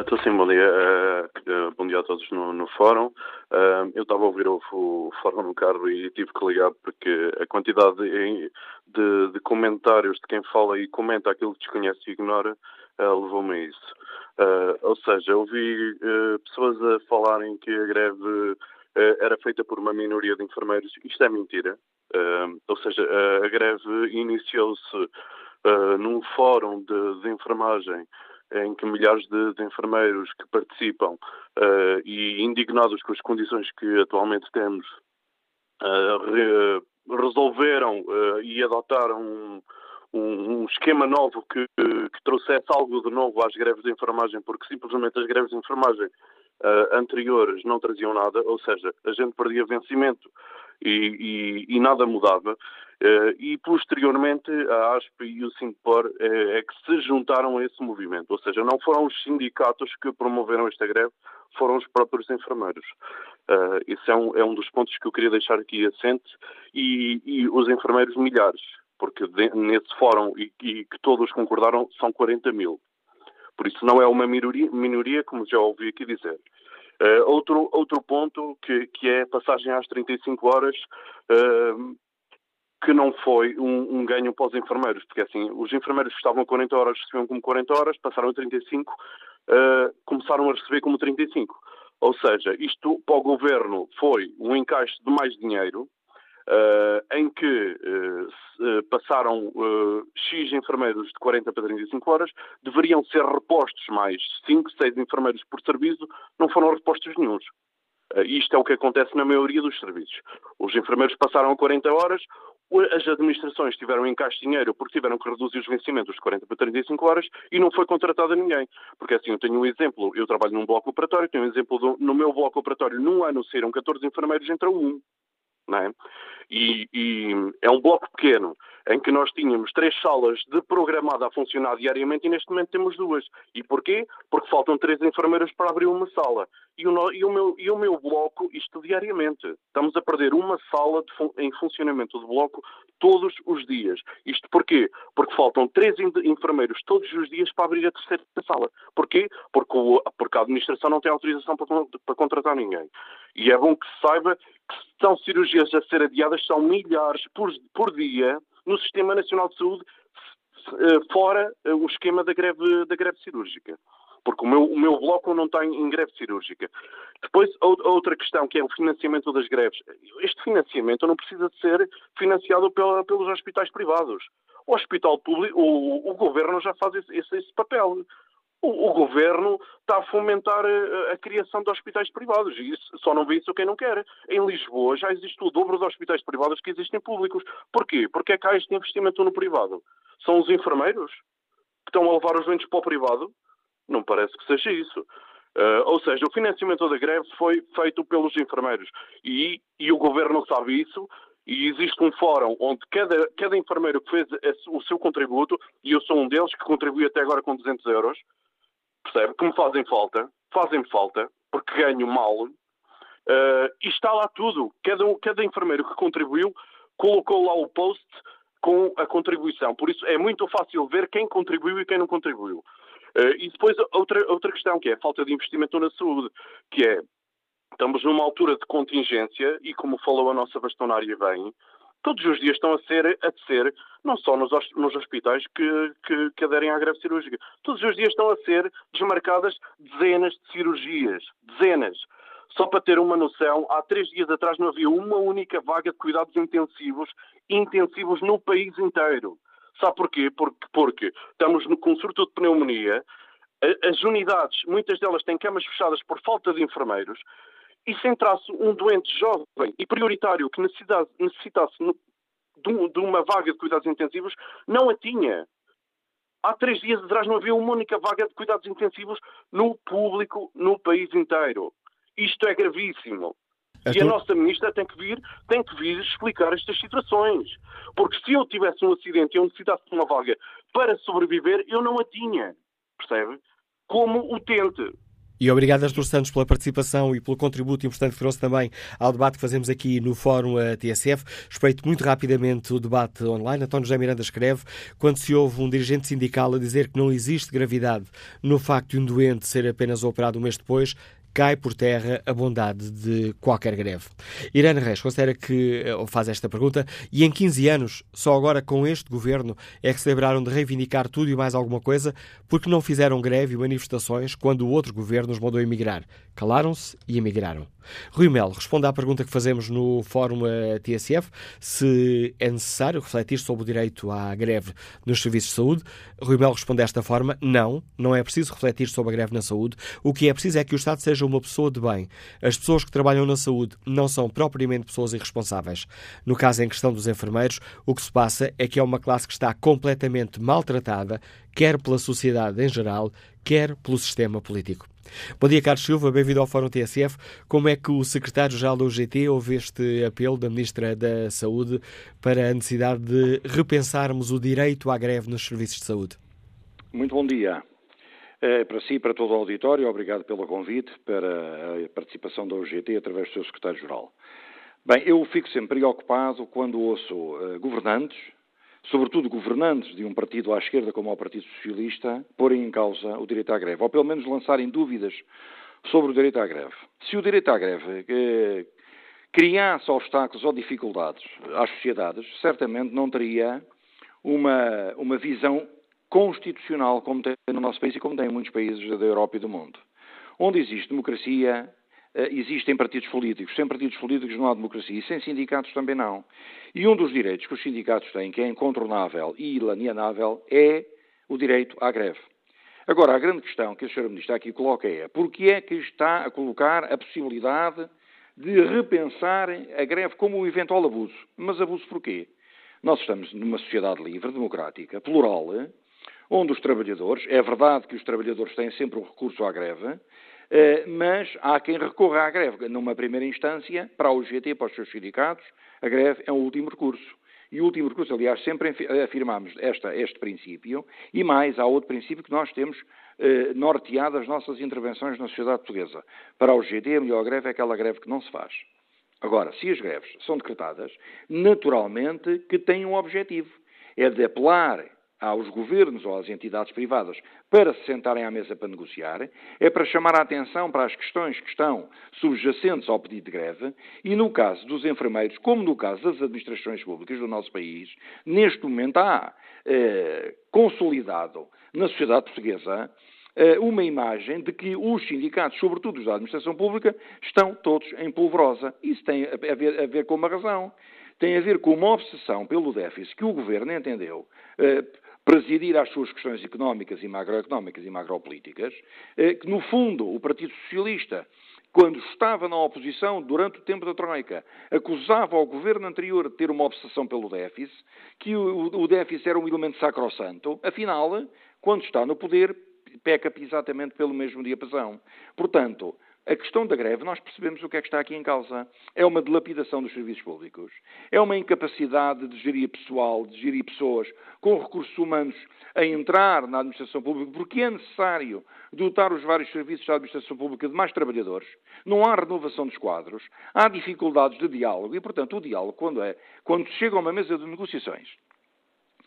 Estou uh, sim, bom dia. Uh, bom dia a todos no, no fórum. Uh, eu estava a ouvir o, o, fórum no carro e tive que ligar porque a quantidade de, de, de comentários de quem fala e comenta aquilo que desconhece e ignora levou-me a isso. Uh, ou seja, ouvi uh, pessoas a falarem que a greve uh, era feita por uma minoria de enfermeiros. Isto é mentira. ou seja, a greve iniciou-se num fórum de, de, enfermagem em que milhares de, de enfermeiros que participam e indignados com as condições que atualmente temos re, resolveram e adotaram um, esquema novo que, que, trouxesse algo de novo às greves de enfermagem, porque simplesmente as greves de enfermagem uh, anteriores não traziam nada, ou seja, a gente perdia vencimento e, e, e nada mudava. Uh, e posteriormente a ASP e o Sindpor uh, é que se juntaram a esse movimento, ou seja, não foram os sindicatos que promoveram esta greve, foram os próprios enfermeiros. Uh, esse é um, é um dos pontos que eu queria deixar aqui assente e, e os enfermeiros milhares porque de, nesse fórum, e, e, que todos concordaram, são 40 mil. Por isso não é uma minoria, minoria como já ouvi aqui dizer. Uh, outro, outro ponto que, que é a passagem às 35 horas, uh, que não foi um, um, ganho para os enfermeiros, porque assim, os enfermeiros que estavam a 40 horas recebiam como 40 horas, passaram a 35, uh, eh, começaram a receber como 35. Ou seja, isto para o governo foi um encaixe de mais dinheiro, Uh, em que uh, passaram uh, X enfermeiros de 40 para 35 horas, deveriam ser repostos mais 5, 6 enfermeiros por serviço, não foram repostos nenhums. isto é o que acontece na maioria dos serviços. Os enfermeiros passaram a 40 horas, as administrações tiveram em caixa dinheiro porque tiveram que reduzir os vencimentos de 40 para 35 horas e não foi contratado a ninguém. Porque assim, eu tenho um exemplo, eu trabalho num bloco operatório, tenho um exemplo do, no meu bloco operatório, num ano saíram 14 enfermeiros, entrou um. É? E, e, é um bloco pequeno, em que nós tínhamos três salas de programada a funcionar diariamente e neste momento temos duas. E porquê? Porque faltam três enfermeiras para abrir uma sala. E o, e o, meu, e o meu bloco, isto diariamente. Estamos a perder uma sala em funcionamento do bloco todos os dias. Isto porquê? Porque faltam três enfermeiros todos os dias para abrir a terceira sala. Porquê? Porque, o, porque a administração não tem autorização para, para contratar ninguém. E é bom que se saiba que são cirurgias a ser adiadas, são milhares por, por dia no Sistema Nacional de Saúde, eh, fora eh, o esquema da greve, da greve cirúrgica. Porque o meu, o meu bloco não está em greve cirúrgica. Depois, outra questão, que é o financiamento das greves. Este financiamento não precisa de ser financiado pela, pelos hospitais privados. O hospital público, o, o governo já faz esse, esse, esse papel o, o, governo está a fomentar a, a, criação de hospitais privados e isso, só não vê isso quem não quer. Em Lisboa já existe o dobro de hospitais privados que existem públicos. Porquê? Porque é que há este investimento no privado? São os enfermeiros que estão a levar os doentes para o privado? Não parece que seja isso. Uh, ou seja, o financiamento da greve foi feito pelos enfermeiros e, e o governo sabe isso e existe um fórum onde cada, cada enfermeiro que fez o seu contributo, e eu sou um deles que contribui até agora com 200 euros, percebe? Que me fazem falta, fazem falta, porque ganho mal, uh, e está lá tudo. Cada, cada enfermeiro que contribuiu colocou lá o post com a contribuição. Por isso é muito fácil ver quem contribuiu e quem não contribuiu. Uh, e depois outra, outra questão, que é a falta de investimento na saúde, que é, estamos numa altura de contingência e como falou a nossa bastonária bem, todos os dias estão a ser a descer, não só nos, nos hospitais que, que, que, aderem à greve cirúrgica, todos os dias estão a ser desmarcadas dezenas de cirurgias, dezenas. Só para ter uma noção, há três dias atrás não havia uma única vaga de cuidados intensivos, intensivos no país inteiro. Sabe porquê? Porque, porque estamos no, com surto de pneumonia, as unidades, muitas delas têm camas fechadas por falta de enfermeiros, e se entrasse um doente jovem e prioritário que necessitasse, necessitasse de uma vaga de cuidados intensivos, não a tinha. Há três dias atrás não havia uma única vaga de cuidados intensivos no público no país inteiro. Isto é gravíssimo. É e a nossa ministra tem que vir, tem que vir explicar estas situações. Porque se eu tivesse um acidente e eu necessitasse de uma vaga para sobreviver, eu não a tinha. Percebe? Como utente. E obrigado, Artur Santos, pela participação e pelo contributo importante que trouxe também ao debate que fazemos aqui no Fórum TSF. Respeito muito rapidamente o debate online. António José Miranda escreve quando se ouve um dirigente sindical a dizer que não existe gravidade no facto de um doente ser apenas operado um mês depois, cai por terra a bondade de qualquer greve. Irene Reis considera que, ou faz esta pergunta, e em 15 anos, só agora com este governo, é que se lembraram de reivindicar tudo e mais alguma coisa, porque não fizeram greve e manifestações quando o outro governo os mandou emigrar. Calaram-se e emigraram. Rui Melo responde à pergunta que fazemos no Fórum eh, TSF, se é necessário refletir sobre o direito à greve nos serviços de saúde. Rui Melo responde desta forma, não, não é preciso refletir sobre a greve na saúde. O que é preciso é que o Estado seja uma pessoa de bem. As pessoas que trabalham na saúde não são propriamente pessoas irresponsáveis. No caso em questão dos enfermeiros, o que se passa é que é uma classe que está completamente maltratada, quer pela sociedade em geral, quer pelo sistema político. Bom dia, Carlos Silva, bem-vindo ao Fórum TSF. Como é que o secretário-geral do UGT ouve este apelo da Ministra da Saúde para a necessidade de repensarmos o direito à greve nos serviços de saúde? Muito bom dia. É, para si para todo o auditório, obrigado pelo convite para a participação da UGT através do seu secretário-geral. Bem, eu fico sempre preocupado quando ouço uh, governantes, sobretudo governantes de um partido à esquerda como o Partido Socialista, porem em causa o direito à greve, ou pelo menos lançarem dúvidas sobre o direito à greve. Se o direito à greve eh, criasse obstáculos ou dificuldades às sociedades, certamente não teria uma, uma visão constitucional como tem no nosso país e como tem em muitos países da Europa e do mundo. Onde existe democracia, existem partidos políticos. Sem partidos políticos não há democracia e sem sindicatos também não. E um dos direitos que os sindicatos têm, que é incontornável e inalienável, é o direito à greve. Agora, a grande questão que a Sra. Ministra aqui coloca é por que é que está a colocar a possibilidade de repensar a greve como um eventual abuso? Mas abuso porquê? Nós estamos numa sociedade livre, democrática, plural, onde os trabalhadores, é verdade que os trabalhadores têm sempre o recurso à greve, eh, mas há quem recorra à greve. Numa primeira instância, para o GT, para os seus sindicatos, a greve é um último recurso. E o último recurso, aliás, sempre afirmamos esta, este princípio, e mais, há outro princípio que nós temos eh, norteado as nossas intervenções na sociedade portuguesa. Para o GT, a melhor greve é aquela greve que não se faz. Agora, se as greves são decretadas, naturalmente que têm um objetivo. É de apelar aos governos ou às entidades privadas para se sentarem à mesa para negociar, é para chamar a atenção para as questões que estão subjacentes ao pedido de greve e, no caso dos enfermeiros, como no caso das administrações públicas do nosso país, neste momento há eh, consolidado na sociedade portuguesa eh, uma imagem de que os sindicatos, sobretudo os da administração pública, estão todos em polvorosa. Isso tem a ver, a ver com uma razão tem a ver com uma obsessão pelo déficit que o governo entendeu eh, presidir às suas questões económicas e macroeconómicas e macropolíticas, eh, que no fundo o Partido Socialista quando estava na oposição durante o tempo da Troika, acusava o governo anterior de ter uma obsessão pelo déficit, que o, déficit era um elemento sacrossanto, afinal, quando está no poder, peca exatamente pelo mesmo diapasão. Portanto, a questão da greve, nós percebemos o que é que está aqui em causa. É uma dilapidação dos serviços públicos. É uma incapacidade de gerir pessoal, de gerir pessoas com recursos humanos a entrar na administração pública, porque é necessário dotar os vários serviços da administração pública de mais trabalhadores. Não há renovação dos quadros. Há dificuldades de diálogo e, portanto, o diálogo, quando é? Quando chega a uma mesa de negociações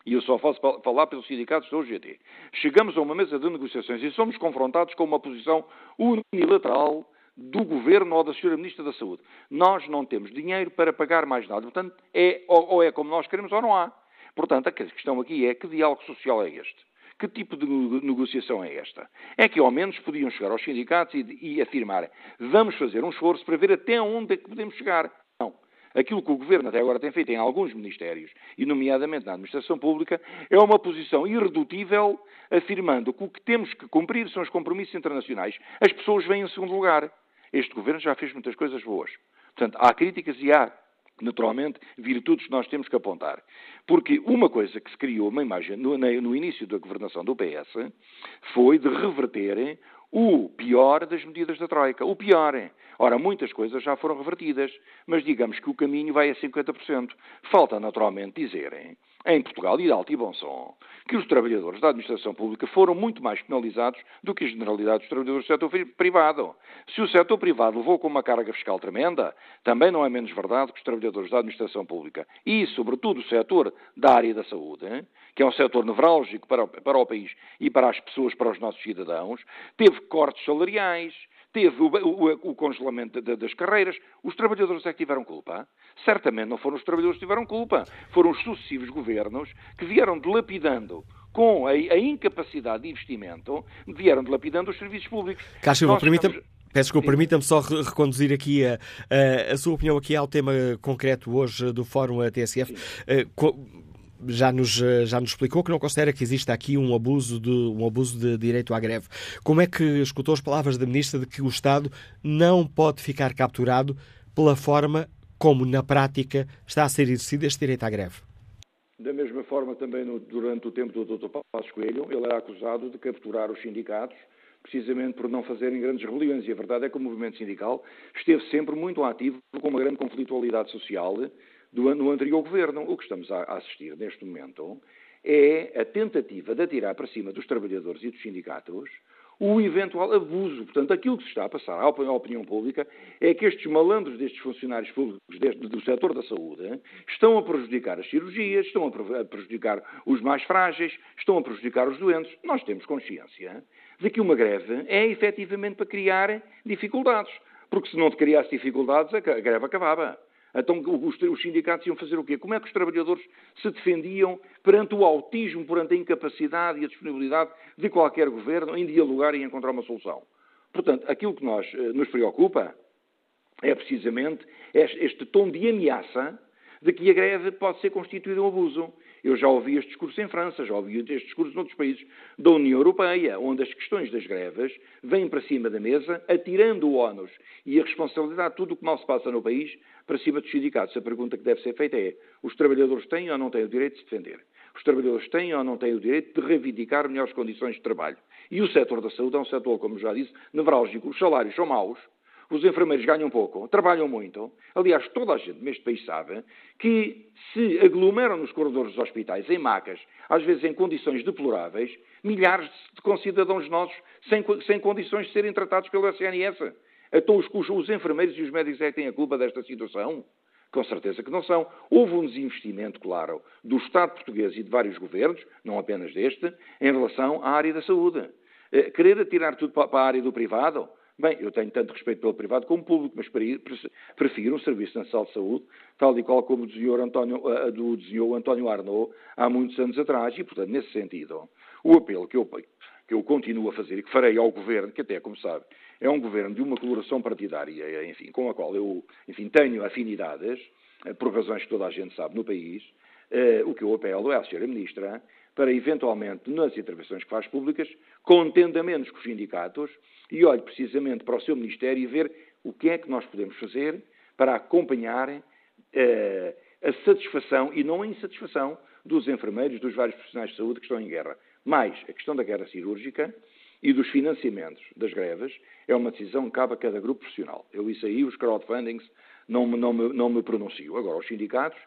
e eu só posso falar pelos sindicatos da UGT, chegamos a uma mesa de negociações e somos confrontados com uma posição unilateral do Governo ou da Sra. Ministra da Saúde. Nós não temos dinheiro para pagar mais nada. Portanto, é, ou, é como nós queremos ou não há. Portanto, a questão aqui é que diálogo social é este? Que tipo de negociação é esta? É que ao menos podiam chegar aos sindicatos e, e afirmar vamos fazer um esforço para ver até onde é que podemos chegar. Aquilo que o Governo até agora tem feito em alguns ministérios, e nomeadamente na administração pública, é uma posição irredutível, afirmando que o que temos que cumprir são os compromissos internacionais. As pessoas vêm em segundo lugar. Este Governo já fez muitas coisas boas. Portanto, há críticas e há naturalmente, virtudes que nós temos que apontar. Porque uma coisa que se criou, uma imagem, no, no, início da governação do PS, foi de reverter o pior das medidas da Troika. O pior. Ora, muitas coisas já foram revertidas, mas digamos que o caminho vai a 50%. Falta, naturalmente, dizerem em Portugal e de alto e bom som, que os trabalhadores da administração pública foram muito mais penalizados do que a generalidade dos trabalhadores do setor privado. Se o setor privado levou com uma carga fiscal tremenda, também não é menos verdade que os trabalhadores da administração pública e, sobretudo, o setor da área da saúde, que é um setor nevrálgico para, para o país e para as pessoas, para os nossos cidadãos, teve cortes salariais, teve o, o, o congelamento de, das carreiras. Os trabalhadores é que tiveram culpa? Certamente não foram os trabalhadores que tiveram culpa. Foram os sucessivos governos que vieram dilapidando com a, a incapacidade de investimento, vieram dilapidando os serviços públicos. Silva, permita-me. Peço desculpa, permita-me só reconduzir aqui a, a, a, sua opinião aqui ao tema concreto hoje do Fórum TSF já nos, eh, já nos explicou que não considera que exista aqui um abuso, de, um abuso de direito à greve. Como é que escutou as palavras da Ministra de que o Estado não pode ficar capturado pela forma como, na prática, está a ser exercido este direito à greve? Da mesma forma, também no, durante o tempo do Dr. Passos Coelho, ele era acusado de capturar os sindicatos precisamente por não fazerem grandes rebeliões. E a verdade é que o movimento sindical esteve sempre muito ativo, com uma grande conflitualidade social, do, no anterior governo. O que estamos a, assistir neste momento é a tentativa de atirar para cima dos trabalhadores e dos sindicatos o eventual abuso. Portanto, aquilo que se está a passar à opinião pública é que estes malandros destes funcionários públicos deste, do setor da saúde estão a prejudicar as cirurgias, estão a prejudicar os mais frágeis, estão a prejudicar os doentes. Nós temos consciência de que uma greve é efetivamente para criar dificuldades. Porque se não criasse dificuldades, a greve acabava. Então os, os, sindicatos iam fazer o quê? Como é que os trabalhadores se defendiam perante o autismo, perante a incapacidade e a disponibilidade de qualquer governo em dialogar e encontrar uma solução? Portanto, aquilo que nós, eh, nos preocupa é precisamente este, este tom de ameaça de que a greve pode ser constituída um abuso. Eu já ouvi este discurso em França, já ouvi este discurso noutros países da União Europeia, onde as questões das greves vêm para cima da mesa, atirando o ónus e a responsabilidade de tudo o que mal se passa no país para cima dos sindicatos. A pergunta que deve ser feita é: os trabalhadores têm ou não têm o direito de se defender? Os trabalhadores têm ou não têm o direito de reivindicar melhores condições de trabalho? E o setor da saúde é um setor, como já disse, nevrálgico. Os salários são maus, os enfermeiros ganham pouco, trabalham muito. Aliás, toda a gente neste país sabe que se aglomeram nos corredores dos hospitais, em macas, às vezes em condições deploráveis, milhares de concidadãos nossos sem, sem condições de serem tratados pelo SNS. Então os, os enfermeiros e os médicos é que têm a culpa desta situação? Com certeza que não são. Houve um desinvestimento, claro, do Estado português e de vários governos, não apenas deste, em relação à área da saúde. Eh, querer atirar tudo para a área do privado? Bem, eu tenho tanto respeito pelo privado como público, mas prefiro um Serviço Nacional de Saúde, tal e qual como desenhou António, uh, do desenhou António Arnaud há muitos anos atrás. E, portanto, nesse sentido, o apelo que eu, que eu continuo a fazer e que farei ao Governo, que até, como sabe, é um governo de uma coloração partidária, enfim, com a qual eu, enfim, tenho afinidades, eh, por razões que toda a gente sabe no país, eh, o que eu apelo é à Sra. Ministra para, eventualmente, nas intervenções que faz públicas, contenda menos com os sindicatos e olhe precisamente para o seu Ministério e ver o que é que nós podemos fazer para acompanhar eh, a satisfação e não a insatisfação dos enfermeiros, dos vários profissionais de saúde que estão em guerra. Mais a questão da guerra cirúrgica e dos financiamentos das greves é uma decisão que cabe a cada grupo profissional. Eu isso aí, os crowdfundings, não me, não me, não me pronuncio. Agora, os sindicatos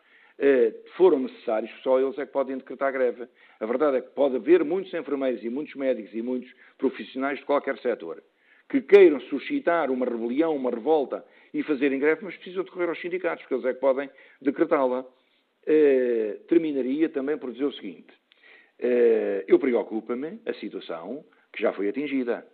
foram necessários, só eles é que podem decretar greve. A verdade é que pode haver muitos enfermeiros e muitos médicos e muitos profissionais de qualquer setor que queiram suscitar uma rebelião, uma revolta e fazerem greve, mas precisam recorrer aos sindicatos, porque eles é que podem decretá-la. Eh, terminaria também por dizer o seguinte: eh, eu preocupa-me a situação que já foi atingida.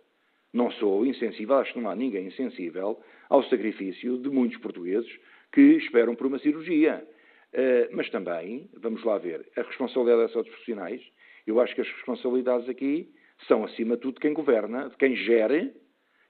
Não sou insensível, acho que não há ninguém insensível ao sacrifício de muitos portugueses que esperam por uma cirurgia. Uh, mas também, vamos lá ver, a responsabilidade é só dos profissionais. Eu acho que as responsabilidades aqui são, acima de tudo, de quem governa, de quem gere,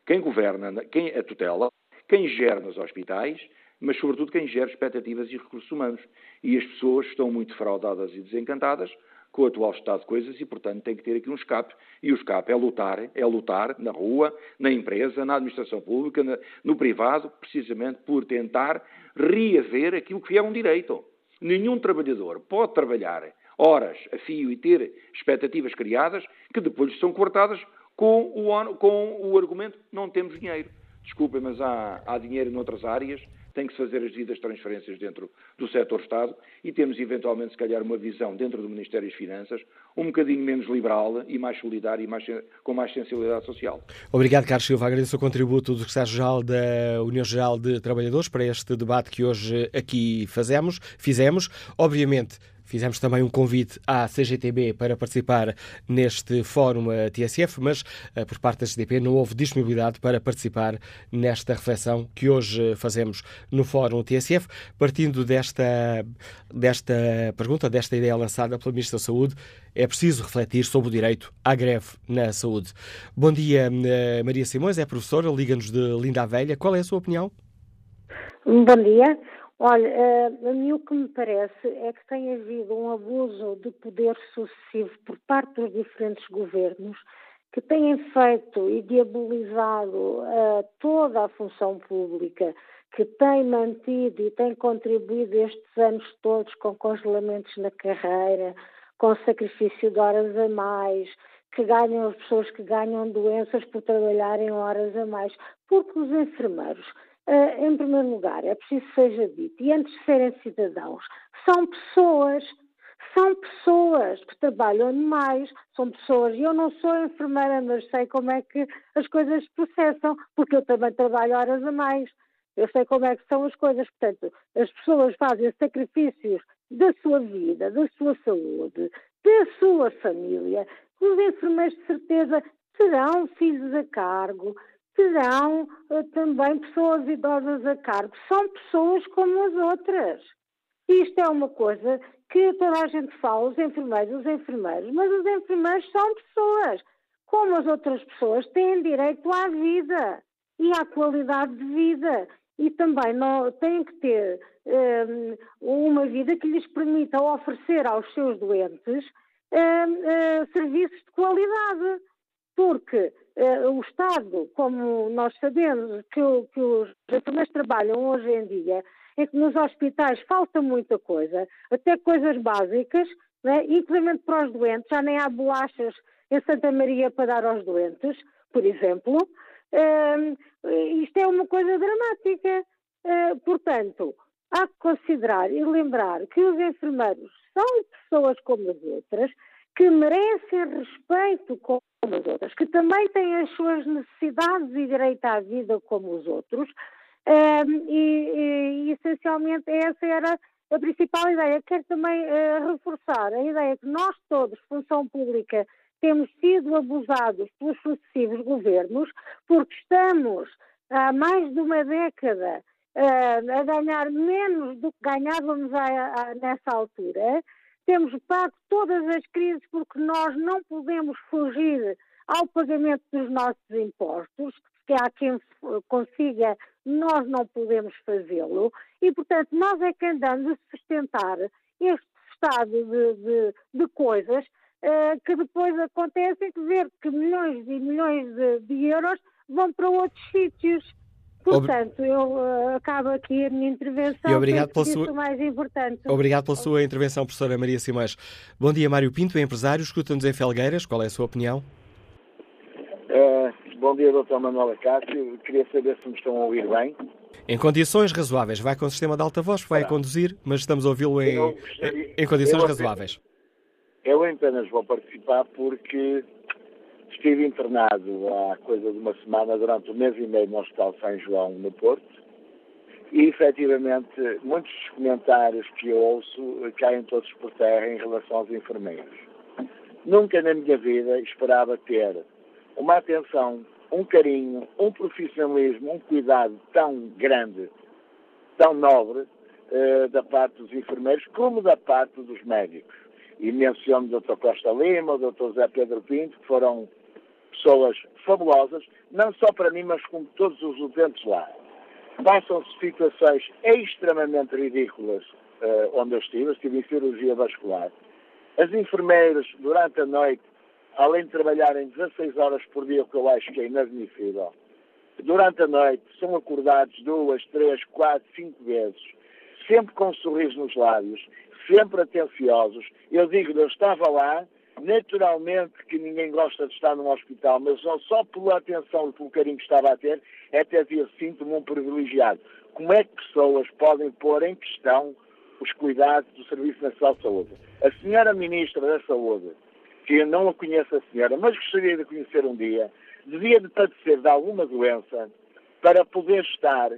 quem governa, quem a tutela, quem gera nos hospitais, mas sobretudo quem gera expectativas e recursos humanos. E as pessoas estão muito fraudadas e desencantadas com o atual estado de coisas e, portanto, tem que ter aqui um escape. E o escape é lutar, é lutar na rua, na empresa, na administração pública, no privado, precisamente por tentar reaver aquilo que é um direito. Nenhum trabalhador pode trabalhar horas a fio e ter expectativas criadas que depois são cortadas com o, com o argumento não temos dinheiro. Desculpem, mas há, há dinheiro noutras áreas, tem que se fazer as devidas transferências dentro do setor Estado e temos eventualmente, se calhar, uma visão dentro do Ministério das Finanças um bocadinho menos liberal e mais solidária e mais, com mais sensibilidade social. Obrigado, Carlos Silva. Agradeço o contributo do Secretário-Geral da União Geral de Trabalhadores para este debate que hoje aqui fazemos, fizemos. Obviamente, Fizemos também um convite à CGTB para participar neste fórum TSF, mas eh, por parte da CGTB não houve disponibilidade para participar nesta reflexão que hoje fazemos no fórum TSF, partindo desta, desta pergunta, desta ideia lançada pela Ministra da Saúde, é preciso refletir sobre o direito à greve na saúde. Bom dia, eh, Maria Simões, é professora, liga-nos de Linda Velha. Qual é a sua opinião? Bom dia. Olha, eh, a mim o que me parece é que tem havido um abuso de poder sucessivo por parte dos diferentes governos que têm feito e diabolizado uh, toda a função pública, que têm mantido e têm contribuído estes anos todos com congelamentos na carreira, com sacrifício de horas a mais, que ganham as pessoas que ganham doenças por trabalharem horas a mais, porque os enfermeiros Uh, em primeiro lugar, é preciso que seja dito, e antes de serem cidadãos, são pessoas, são pessoas que trabalham demais, são pessoas, e eu não sou enfermeira, mas sei como é que as coisas se processam, porque eu também trabalho horas a mais. Eu sei como é que são as coisas, portanto, as pessoas fazem sacrifícios da sua vida, da sua saúde, da sua família. Os enfermeiros, de certeza, terão filhos a cargo, terão uh, também pessoas idosas a cargo. São pessoas como as outras. Isto é uma coisa que toda a gente fala, os enfermeiros, os enfermeiros, mas os enfermeiros são pessoas. Como as outras pessoas têm direito à vida e à qualidade de vida. E também não, têm que ter um, eh, uma vida que lhes permita oferecer aos seus doentes um, uh, serviços de qualidade. Porque o Estado, como nós sabemos que, que os enfermeiros trabalham hoje em dia, em que nos hospitais falta muita coisa, até coisas básicas, né? inclusive para os doentes, já nem há bolachas em Santa Maria para dar aos doentes, por exemplo. Uh, isto é uma coisa dramática. Uh, portanto, há que considerar e lembrar que os enfermeiros são pessoas como as outras, que merecem respeito como as outras, que também têm as suas necessidades e direito à vida como os outros, um, e, e, essencialmente essa era a principal ideia. Quero também uh, reforçar a ideia que nós todos, função pública, temos sido abusados pelos sucessivos governos, porque estamos há mais de uma década uh, a ganhar menos do que ganhávamos a, a, nessa altura temos pago todas as crises porque nós não podemos fugir ao pagamento dos nossos impostos, que há quem consiga, nós não podemos fazê-lo, e portanto nós é que andamos a sustentar este estado de, de, de coisas uh, que depois acontecem, que ver que milhões e milhões de, de euros vão para outros sítios. Portanto, eu uh, acabo aqui a minha intervenção. E obrigado pela sua... mais importante. Obrigado pela sua intervenção, professora Maria Simões. Bom dia, Mário Pinto, empresário, escuta-nos em Felgueiras. Qual é a sua opinião? Uh, bom dia, doutor Manuela Cássio. Queria saber se me estão a ouvir bem. Em condições razoáveis. Vai com o sistema de alta voz, vai a conduzir, mas estamos a ouvi-lo em, gostaria... em, condições eu razoáveis. Eu apenas vou participar porque Estive internado há coisa de uma semana durante um mês e meio no Hospital São João, no Porto, e efetivamente muitos dos comentários que eu ouço caem todos por terra em relação aos enfermeiros. Nunca na minha vida esperava ter uma atenção, um carinho, um profissionalismo, um cuidado tão grande, tão nobre uh, da parte dos enfermeiros como da parte dos médicos. E menciono o Dr. Costa Lima, o Dr. Zé Pedro Pinto, que foram pessoas fabulosas, não só para mim, mas como todos os utentes lá. Passam-se situações extremamente ridículas uh, onde eu estive. Eu estive em cirurgia vascular. As enfermeiras, durante a noite, além de trabalharem 16 horas por dia, o que eu acho que é inadmissível, durante a noite são acordados duas, três, quatro, cinco vezes, sempre com um sorriso nos lábios, sempre atenciosos. Eu digo, eu estava lá, naturalmente que ninguém gosta de estar num hospital, mas só pela atenção e pelo carinho que estava a ter, até dizer, sinto-me um privilegiado. Como é que pessoas podem pôr em questão os cuidados do Serviço Nacional de Saúde? A senhora Ministra da Saúde, que eu não a conheço a senhora, mas gostaria de conhecer um dia, devia de padecer de alguma doença para poder estar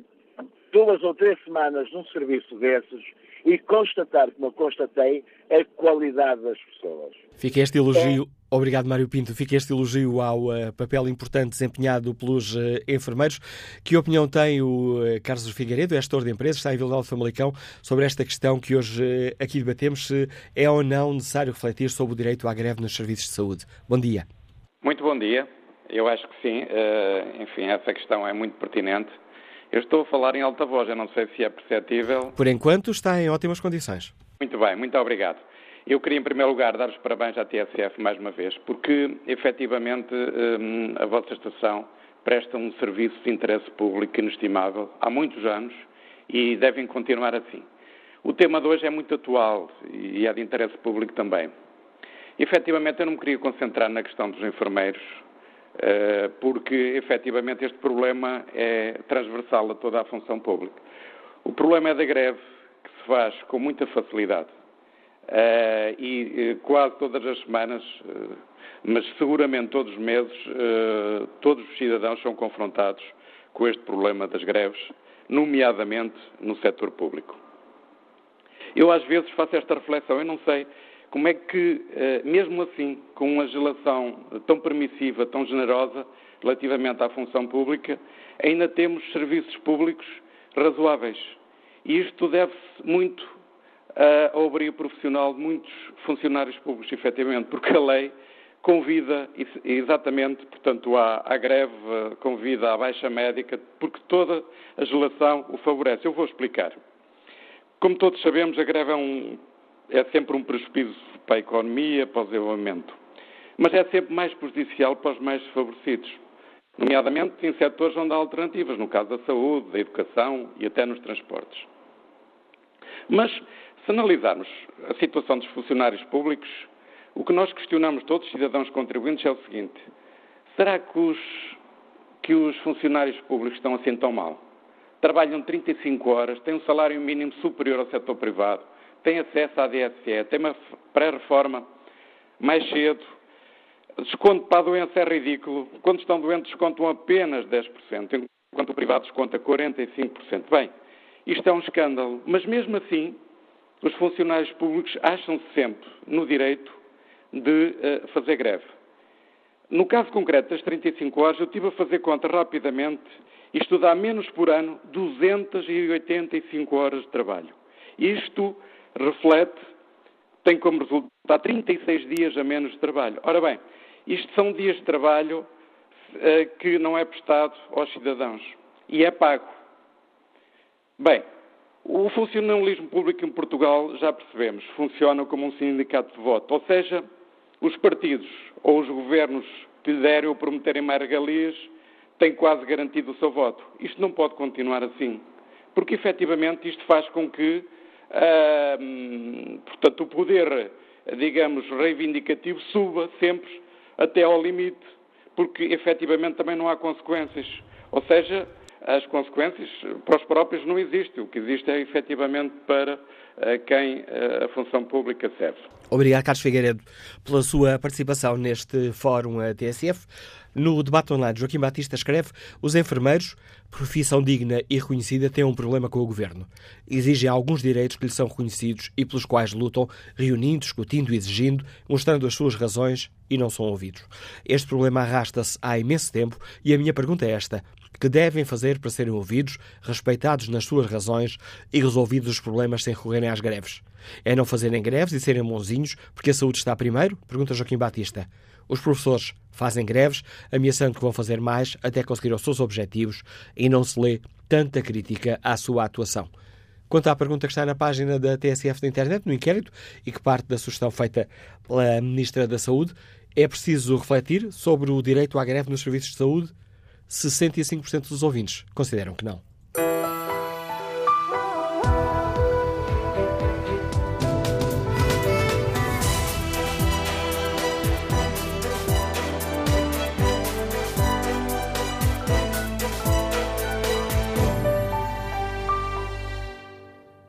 duas ou três semanas num serviço desses e constatar, como eu constatei, a qualidade das pessoas. Fica este elogio. É. Obrigado, Mário Pinto. Fica este elogio ao uh, papel importante desempenhado pelos uh, enfermeiros. Que opinião tem o uh, Carlos Figueiredo, é gestor de empresas, está em Vila de Famalicão, sobre esta questão que hoje aqui debatemos, se é ou não necessário refletir sobre o direito à greve nos serviços de saúde. Bom dia. Muito bom dia. Eu acho que sim. enfim, essa questão é muito pertinente. Eu estou a falar em alta voz, eu não sei se é perceptível. Por enquanto está em ótimas condições. Muito bem, muito obrigado. Eu queria, em primeiro lugar, dar os parabéns à TSF mais uma vez, porque, efetivamente, hum, a vossa estação presta um serviço de interesse público inestimável há muitos anos e devem continuar assim. O tema de hoje é muito atual e é de interesse público também. Efetivamente, eu não me queria concentrar na questão dos enfermeiros, porque efetivamente este problema é transversal a toda a função pública. O problema é da greve, que se faz com muita facilidade eh, e eh, quase todas as semanas, mas seguramente todos os meses, todos os cidadãos são confrontados com este problema das greves, nomeadamente no setor público. Eu às vezes faço esta reflexão, eu não sei como é que, eh, mesmo assim, com uma legislação tão permissiva, tão generosa, relativamente à função pública, ainda temos serviços públicos razoáveis. E isto deve-se muito ao abrigo profissional de muitos funcionários públicos, efetivamente, porque a lei convida exatamente, portanto, à, à, greve, convida à baixa médica, porque toda a legislação o favorece. Eu vou explicar. Como todos sabemos, a greve é um é sempre um prejuízo para a economia, para o desenvolvimento. Mas é sempre mais prejudicial para os mais desfavorecidos, nomeadamente em setores onde há alternativas, no caso da saúde, da educação e até nos transportes. Mas, se analisarmos a situação dos funcionários públicos, o que nós questionamos todos, cidadãos contribuintes, é o seguinte: será que os, que os funcionários públicos estão assim tão mal? Trabalham 35 horas, têm um salário mínimo superior ao setor privado, têm acesso à DSE, têm uma pré-reforma mais cedo, desconto para a doença é ridículo. Quando estão doentes, descontam apenas 10%, enquanto o privado desconta 45%. Bem, isto é um escândalo. Mas mesmo assim, os funcionários públicos acham-se sempre no direito de uh, fazer greve. No caso concreto das 35 horas, eu estive a fazer conta rapidamente. Isto dá menos por ano 285 horas de trabalho. Isto reflete, tem como resultado 36 dias a menos de trabalho. Ora bem, isto são dias de trabalho uh, que não é prestado aos cidadãos e é pago. Bem, o funcionalismo público em Portugal, já percebemos, funciona como um sindicato de voto, ou seja, os partidos ou os governos que lhe derem ou prometerem mais regalias têm quase garantido o seu voto. Isto não pode continuar assim, porque efetivamente isto faz com que Portanto, o poder, digamos, reivindicativo suba sempre até ao limite, porque efetivamente também não há consequências. Ou seja, as consequências para os próprios não existem. O que existe é efetivamente para uh, quem uh, a função pública serve. Obrigado, Carlos Figueiredo, pela sua participação neste fórum TSF. No debate online, Joaquim Batista escreve: os enfermeiros, profissão digna e reconhecida, têm um problema com o governo. Exigem alguns direitos que lhes são reconhecidos e pelos quais lutam, reunindo, discutindo e exigindo, mostrando as suas razões e não são ouvidos. Este problema arrasta-se há imenso tempo e a minha pergunta é esta: que devem fazer para serem ouvidos, respeitados nas suas razões e resolvidos os problemas sem recorrerem às greves? É não fazerem greves e serem bonzinhos porque a saúde está primeiro? Pergunta Joaquim Batista. Os professores fazem greves, ameaçando que vão fazer mais até conseguir os seus objetivos e não se lê tanta crítica à sua atuação. Quanto à pergunta que está na página da TSF da internet, no inquérito, e que parte da sugestão feita pela Ministra da Saúde, é preciso refletir sobre o direito à greve nos serviços de saúde? 65% dos ouvintes consideram que não.